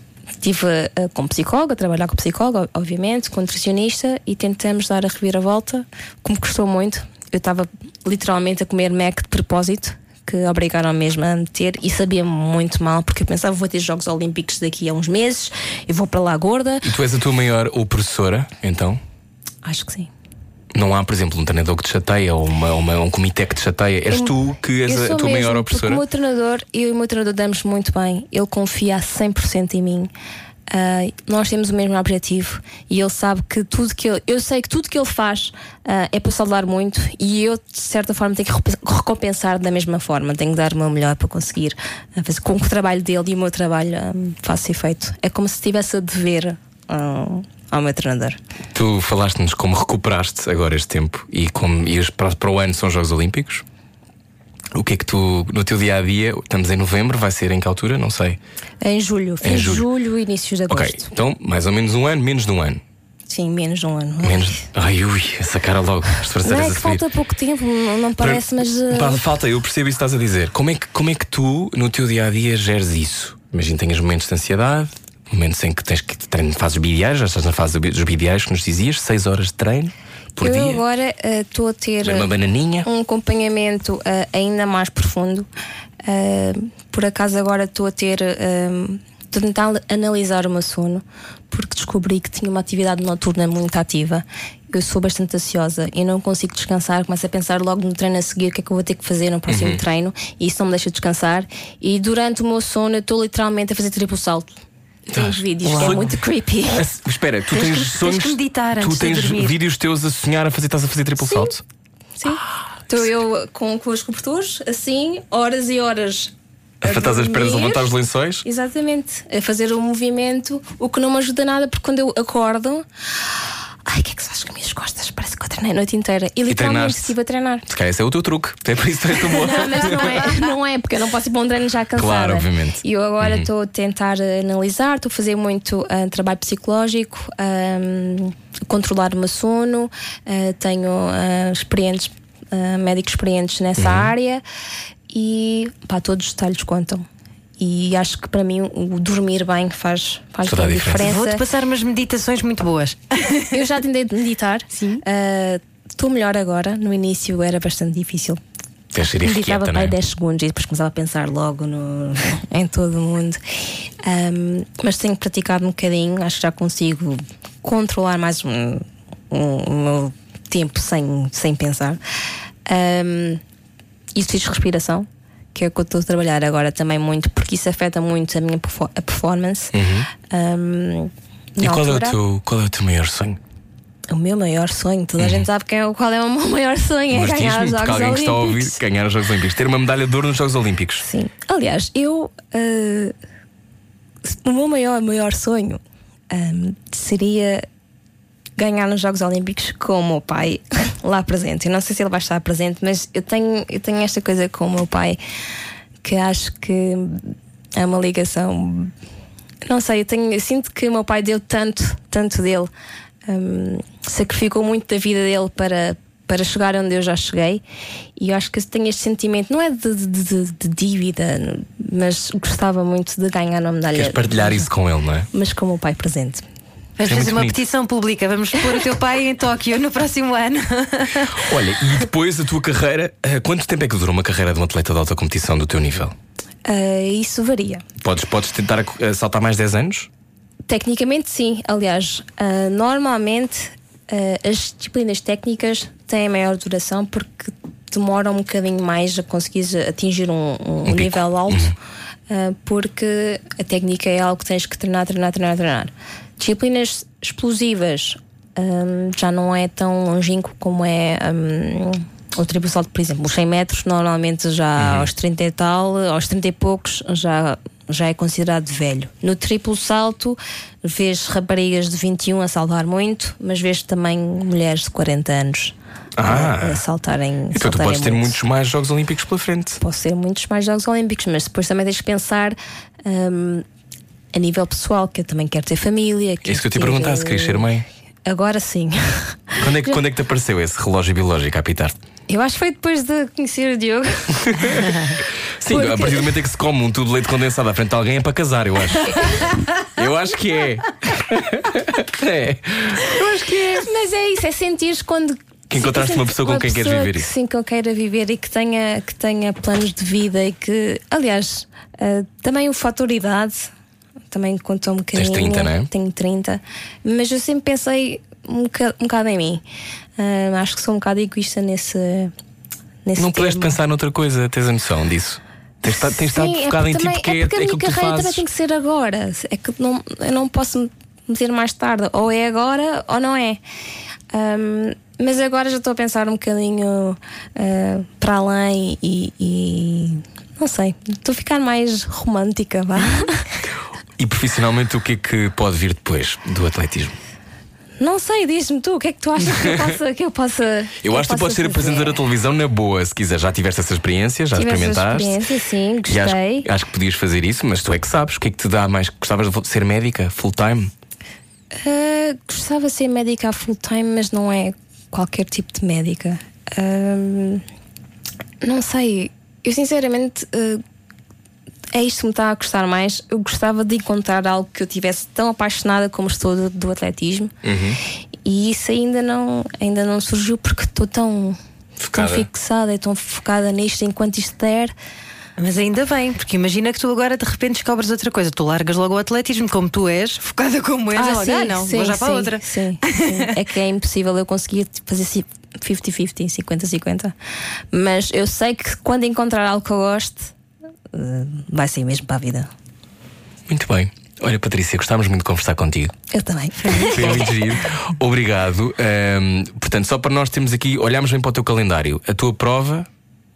estive ah, com psicóloga, a trabalhar com psicóloga, obviamente, com nutricionista, e tentamos dar a reviravolta, como custou muito. Eu estava literalmente a comer Mac de propósito, que obrigaram mesmo a meter, e sabia muito mal, porque eu pensava, vou ter Jogos Olímpicos daqui a uns meses, eu vou para lá gorda. E tu és a tua maior opressora, então? Acho que sim. Não há, por exemplo, um treinador que te chateia ou uma, uma- um comitê que te chateia. És Eu- tu que és a tua mesmo, maior opressora? O meu treinador, eu e o meu treinador damos muito bem. Ele confia a 100% em mim. Ah, nós temos o mesmo objetivo e ele sabe que tudo que ele, eu sei que tudo que ele faz ah, é para saudar muito e eu de certa forma tenho que recompensar da mesma forma, tenho que dar o meu melhor para conseguir ah, fazer com que o trabalho dele e o meu trabalho ah, faça efeito. É como se estivesse a dever ao meu treinador. Tu falaste-nos como recuperaste agora este tempo e como ias para, para o ano são os Jogos Olímpicos. O que é que tu, no teu dia a dia, estamos em novembro, vai ser em que altura? Não sei. Em julho, fim Em de julho. julho, início de agosto. Ok, então mais ou menos um ano, menos de um ano. Sim, menos de um ano. Menos. Ai, ui, essa cara logo, as Não é que falta pouco tempo, não, parece, mas. uh, Pá, falta, eu percebo isso que estás a dizer. Como é que, como é que tu, no teu dia a dia, geres isso? Imagina, tenhas momentos de ansiedade, momentos em que tens que treino, fazes bidiais, já estás na fase dos bidiais que nos dizias, 6 horas de treino por eu dia. agora uh, estou a ter Uma uh, bananinha. um acompanhamento uh, ainda mais profundo. Uh, por acaso agora estou a ter. um, tentar analisar o meu sono porque descobri que tinha uma atividade noturna muito ativa. Eu sou bastante ansiosa e não consigo descansar. Começo a pensar logo no treino a seguir o que é que eu vou ter que fazer no próximo Uhum. treino e isso não me deixa descansar. E durante o meu sono eu estou literalmente a fazer triplo salto. Tenho vídeos que é muito creepy. Ah, *laughs* Espera, tu Tens tens, que- tens sonhos. que meditar tu tens vídeos teus a sonhar a fazer, estás a fazer triplo salto? Sim. Estou eu com, com os cobertores, assim, horas e horas. A estás as pernas levantar os lençóis? Exatamente. A fazer o movimento, o que não me ajuda nada, porque quando eu acordo. Ai, o que é que se faz com as minhas costas? Treinei a noite inteira. E literalmente estive a treinar. Se calhar esse é o teu truque. É *laughs* por isso que tu boa. Não, mas não é, não é, porque eu não posso ir para um treino já cansada. Claro, obviamente. E eu agora estou a tentar analisar, estou a fazer muito ah, trabalho psicológico, ahm, controlar o meu sono, ah, tenho ah, experientes, ah, médicos experientes nessa Uhum. área e pá, todos os detalhes contam. E acho que para mim o dormir bem faz, faz Toda a diferença. diferença. Vou-te passar umas meditações muito boas. *laughs* Eu já tentei meditar. Sim. Estou melhor agora. No início era bastante difícil. Meditava para é? aí 10 segundos e depois começava a pensar logo no, *laughs* em todo o mundo. Ahm, mas tenho praticado um bocadinho, acho que já consigo controlar mais um, um- o meu tempo sem, sem pensar. Um, exercícios de respiração, que é o que eu estou a trabalhar agora também muito, porque isso afeta muito a minha a performance. Uhum. E na qual é, o teu, qual é o teu maior sonho? o meu maior sonho, toda a gente sabe quem é, qual é o meu *laughs* maior sonho, é ganhar os Jogos alguém que está a ouvir Olímpicos. ganhar os Jogos Olímpicos. Ter uma medalha de ouro nos Jogos Olímpicos. Sim. Aliás, eu. eh, o meu maior, maior sonho ehm, seria ganhar nos Jogos Olímpicos com o meu pai *laughs* lá presente. Eu não sei se ele vai estar presente, mas eu tenho, eu tenho esta coisa com o meu pai que acho que é uma ligação. Não sei, eu, tenho, eu sinto que o meu pai deu tanto, tanto dele, ehm, sacrificou muito da vida dele para. Para chegar onde eu já cheguei, e eu acho que tenho este sentimento, não é de, de- de- de dívida, mas gostava muito de ganhar uma medalha. Queres partilhar isso com ele, não é? Mas com o meu pai presente. Vamos É fazer uma bonito. petição pública. Vamos pôr o teu pai em Tóquio no próximo ano. *laughs* Olha, e depois a tua carreira, eh, quanto tempo é que dura uma carreira de um atleta de alta competição do teu nível? Ah, isso varia. Podes, podes tentar a saltar mais 10 anos? Tecnicamente, sim. Aliás, ah, normalmente ah, as disciplinas técnicas têm maior duração porque demoram um bocadinho mais a conseguir atingir um, um pico. nível alto, ah, porque a técnica é algo que tens que treinar, treinar, treinar, treinar. Disciplinas explosivas ah, já não é tão longínquo como é. ah, o triplo salto, por exemplo, os 100 metros, normalmente já aos 30 e tal, aos 30 e poucos, já, já é considerado velho. No triplo salto, vês raparigas de 21 a saltar muito, mas vês também mulheres de 40 anos Ah. a, saltarem. Então tu saltarem podes ter muito. muitos mais Jogos Olímpicos pela frente. Posso ter muitos mais Jogos Olímpicos, mas depois também tens que pensar. hum, a nível pessoal, que eu também quero ter família. É isso que eu te ia perguntar, se querias ser mãe. Agora sim. Quando é, que, *laughs* quando é que te apareceu esse relógio biológico a apitar? Eu acho que foi depois de conhecer o Diogo. *laughs* Sim, Porque- a partir do momento em que se come um tubo de leite condensado à frente de alguém é para casar, eu acho. *laughs* eu acho que é. é. Eu acho que é. Mas é isso, é sentir quando. Que encontraste uma pessoa com uma quem queres pessoa viver que. Sim, que eu queira viver e que tenha, que tenha planos de vida e que, aliás, ah, também o fator idade também conta um bocadinho. 30, não é? Tenho 30, mas eu sempre pensei um bocado, um bocado em mim. Ah, acho que sou um bocado egoísta nesse. nesse Não pudeste termo. pensar noutra coisa, tens a noção disso? Tens, estado- tens estado Sim, é focado em porque ti porque é, é porque a é minha aquilo que carreira também tem que ser agora. É que não, eu não posso me meter mais tarde. Ou é agora ou não é. Ahm, mas agora já estou a pensar um bocadinho ah, para além e, e não sei, estou a ficar mais romântica, vá. *laughs* E profissionalmente, o que é que pode vir depois do atletismo? Não sei, diz-me tu, o que é que tu achas que eu possa. *laughs* Que eu, possa Eu acho que tu podes ser apresentadora de televisão na boa, se quiser. Já tiveste essa experiência, já Tive essa experimentaste. experiência, sim, E acho, gostei. acho que podias fazer isso, mas tu é que sabes. O que é que te dá mais? Gostavas de ser médica, full time? Uh, gostava de ser médica a full time, mas não é qualquer tipo de médica. Um, não sei, eu sinceramente uh, é isto que me está a gostar mais. Eu gostava de encontrar algo que eu tivesse tão apaixonada como estou do, do atletismo e isso ainda não, ainda não surgiu porque estou tão, tão fixada e tão focada nisto enquanto isto der. Mas ainda bem, porque imagina que tu agora de repente descobres outra coisa. Tu largas logo o atletismo como tu és, *laughs* focada como és. Ah, ah não, vou já para sim, outra. Sim, sim. *laughs* é que é impossível eu conseguir fazer si- 50-50, 50-50. Mas eu sei que quando encontrar algo que eu goste, eh, vai ser mesmo para a vida. Muito bem. Olha, Patrícia, gostámos muito de conversar contigo. Eu também. Foi muito giro. *laughs* Obrigado. Ahm, portanto, só para nós termos aqui, olhamos bem para o teu calendário. A tua prova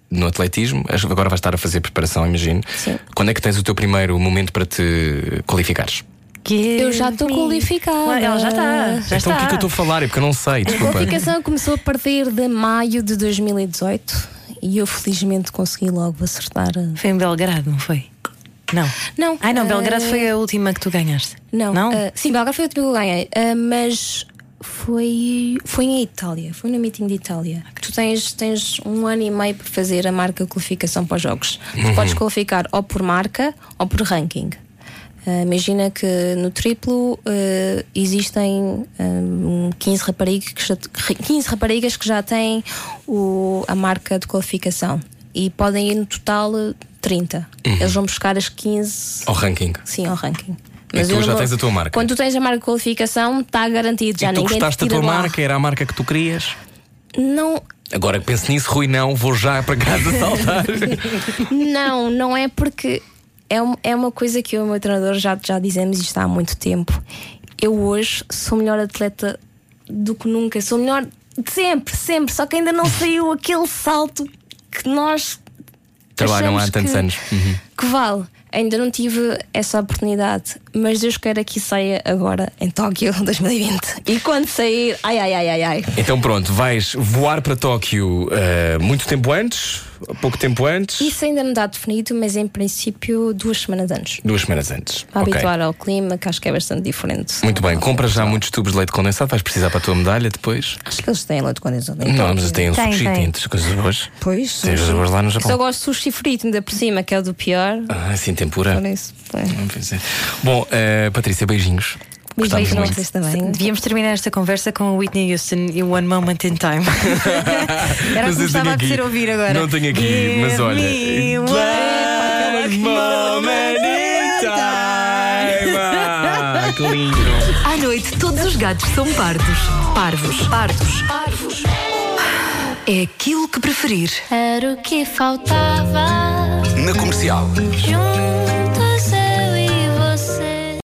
no atletismo, agora vais estar a fazer preparação, imagino. Sim. Quando é que tens o teu primeiro momento para te qualificares? Eu já estou qualificada. Ela já está. Já então está. o que é que eu estou a falar? É porque eu não sei, A desculpa. qualificação começou a partir de maio de 2018 e eu felizmente consegui logo acertar. a- Foi em Belgrado, não foi? Não. Não. Ai não, Belgrado eh, foi a última que tu ganhaste. Não, Não? ah, sim, Belgrado foi o último que eu ganhei, ah, mas foi, foi em Itália, foi no meeting de Itália. Tu tens, tens um ano e meio para fazer a marca de qualificação para os jogos. Tu podes qualificar ou por marca ou por ranking. Ah, imagina que no triplo ah, existem ah, 15, raparigas que já, 15 raparigas que já têm o, a marca de qualificação e podem ir no total ah, 30. Eles vão buscar as 15 Ao ranking. Sim, ao ranking. E tu já não- tens a tua marca? Quando tu tens a marca de qualificação, está garantido. Já e tu gostaste da tua marca? Era a marca que tu querias? Não, Agora penso nisso, Rui, não, vou já para casa *laughs* saltar. não, não é porque é, um- é uma coisa que eu e o meu treinador já, já dizemos isto há muito tempo. Eu hoje sou melhor atleta do que nunca, sou melhor de sempre, sempre, só que ainda não saiu aquele salto que nós Trabalham há tantos que, anos. Uhum. que vale. Ainda não tive essa oportunidade, mas Deus queira que saia agora em Tóquio *laughs* 2020. E quando sair, ai ai ai ai ai. Então pronto, vais voar para Tóquio eh, muito tempo antes, pouco tempo antes, Isso ainda não está definido, mas em princípio duas semanas antes. duas semanas antes. Para Ok. habituar ao clima, que acho que é bastante diferente. Muito bem, compras já muitos tubos de leite condensado, vais precisar para a tua medalha depois? Acho que eles têm leite condensado. Não, mas tem um Tem, sushi, tem. coisas boas. Pois. Tem coisas boas lá no Só Japão. gosto de sushi frito ainda por cima, que é o do pior. Ah, sim, tempura. Por isso. é. É. Bom, eh, Patrícia, beijinhos. Para muito. vocês também. Devíamos terminar esta conversa com o Whitney Houston e One Moment in Time. *laughs* Era o que estava tenho a aqui. apetecer ouvir agora. Não tenho aqui, Give mas olha. me One moment in time. Ah, *laughs* que lindo. À noite, todos os gatos são pardos. Parvos. Pardos. Parvos. É aquilo que preferir. Era o que faltava Na comercial. juntos.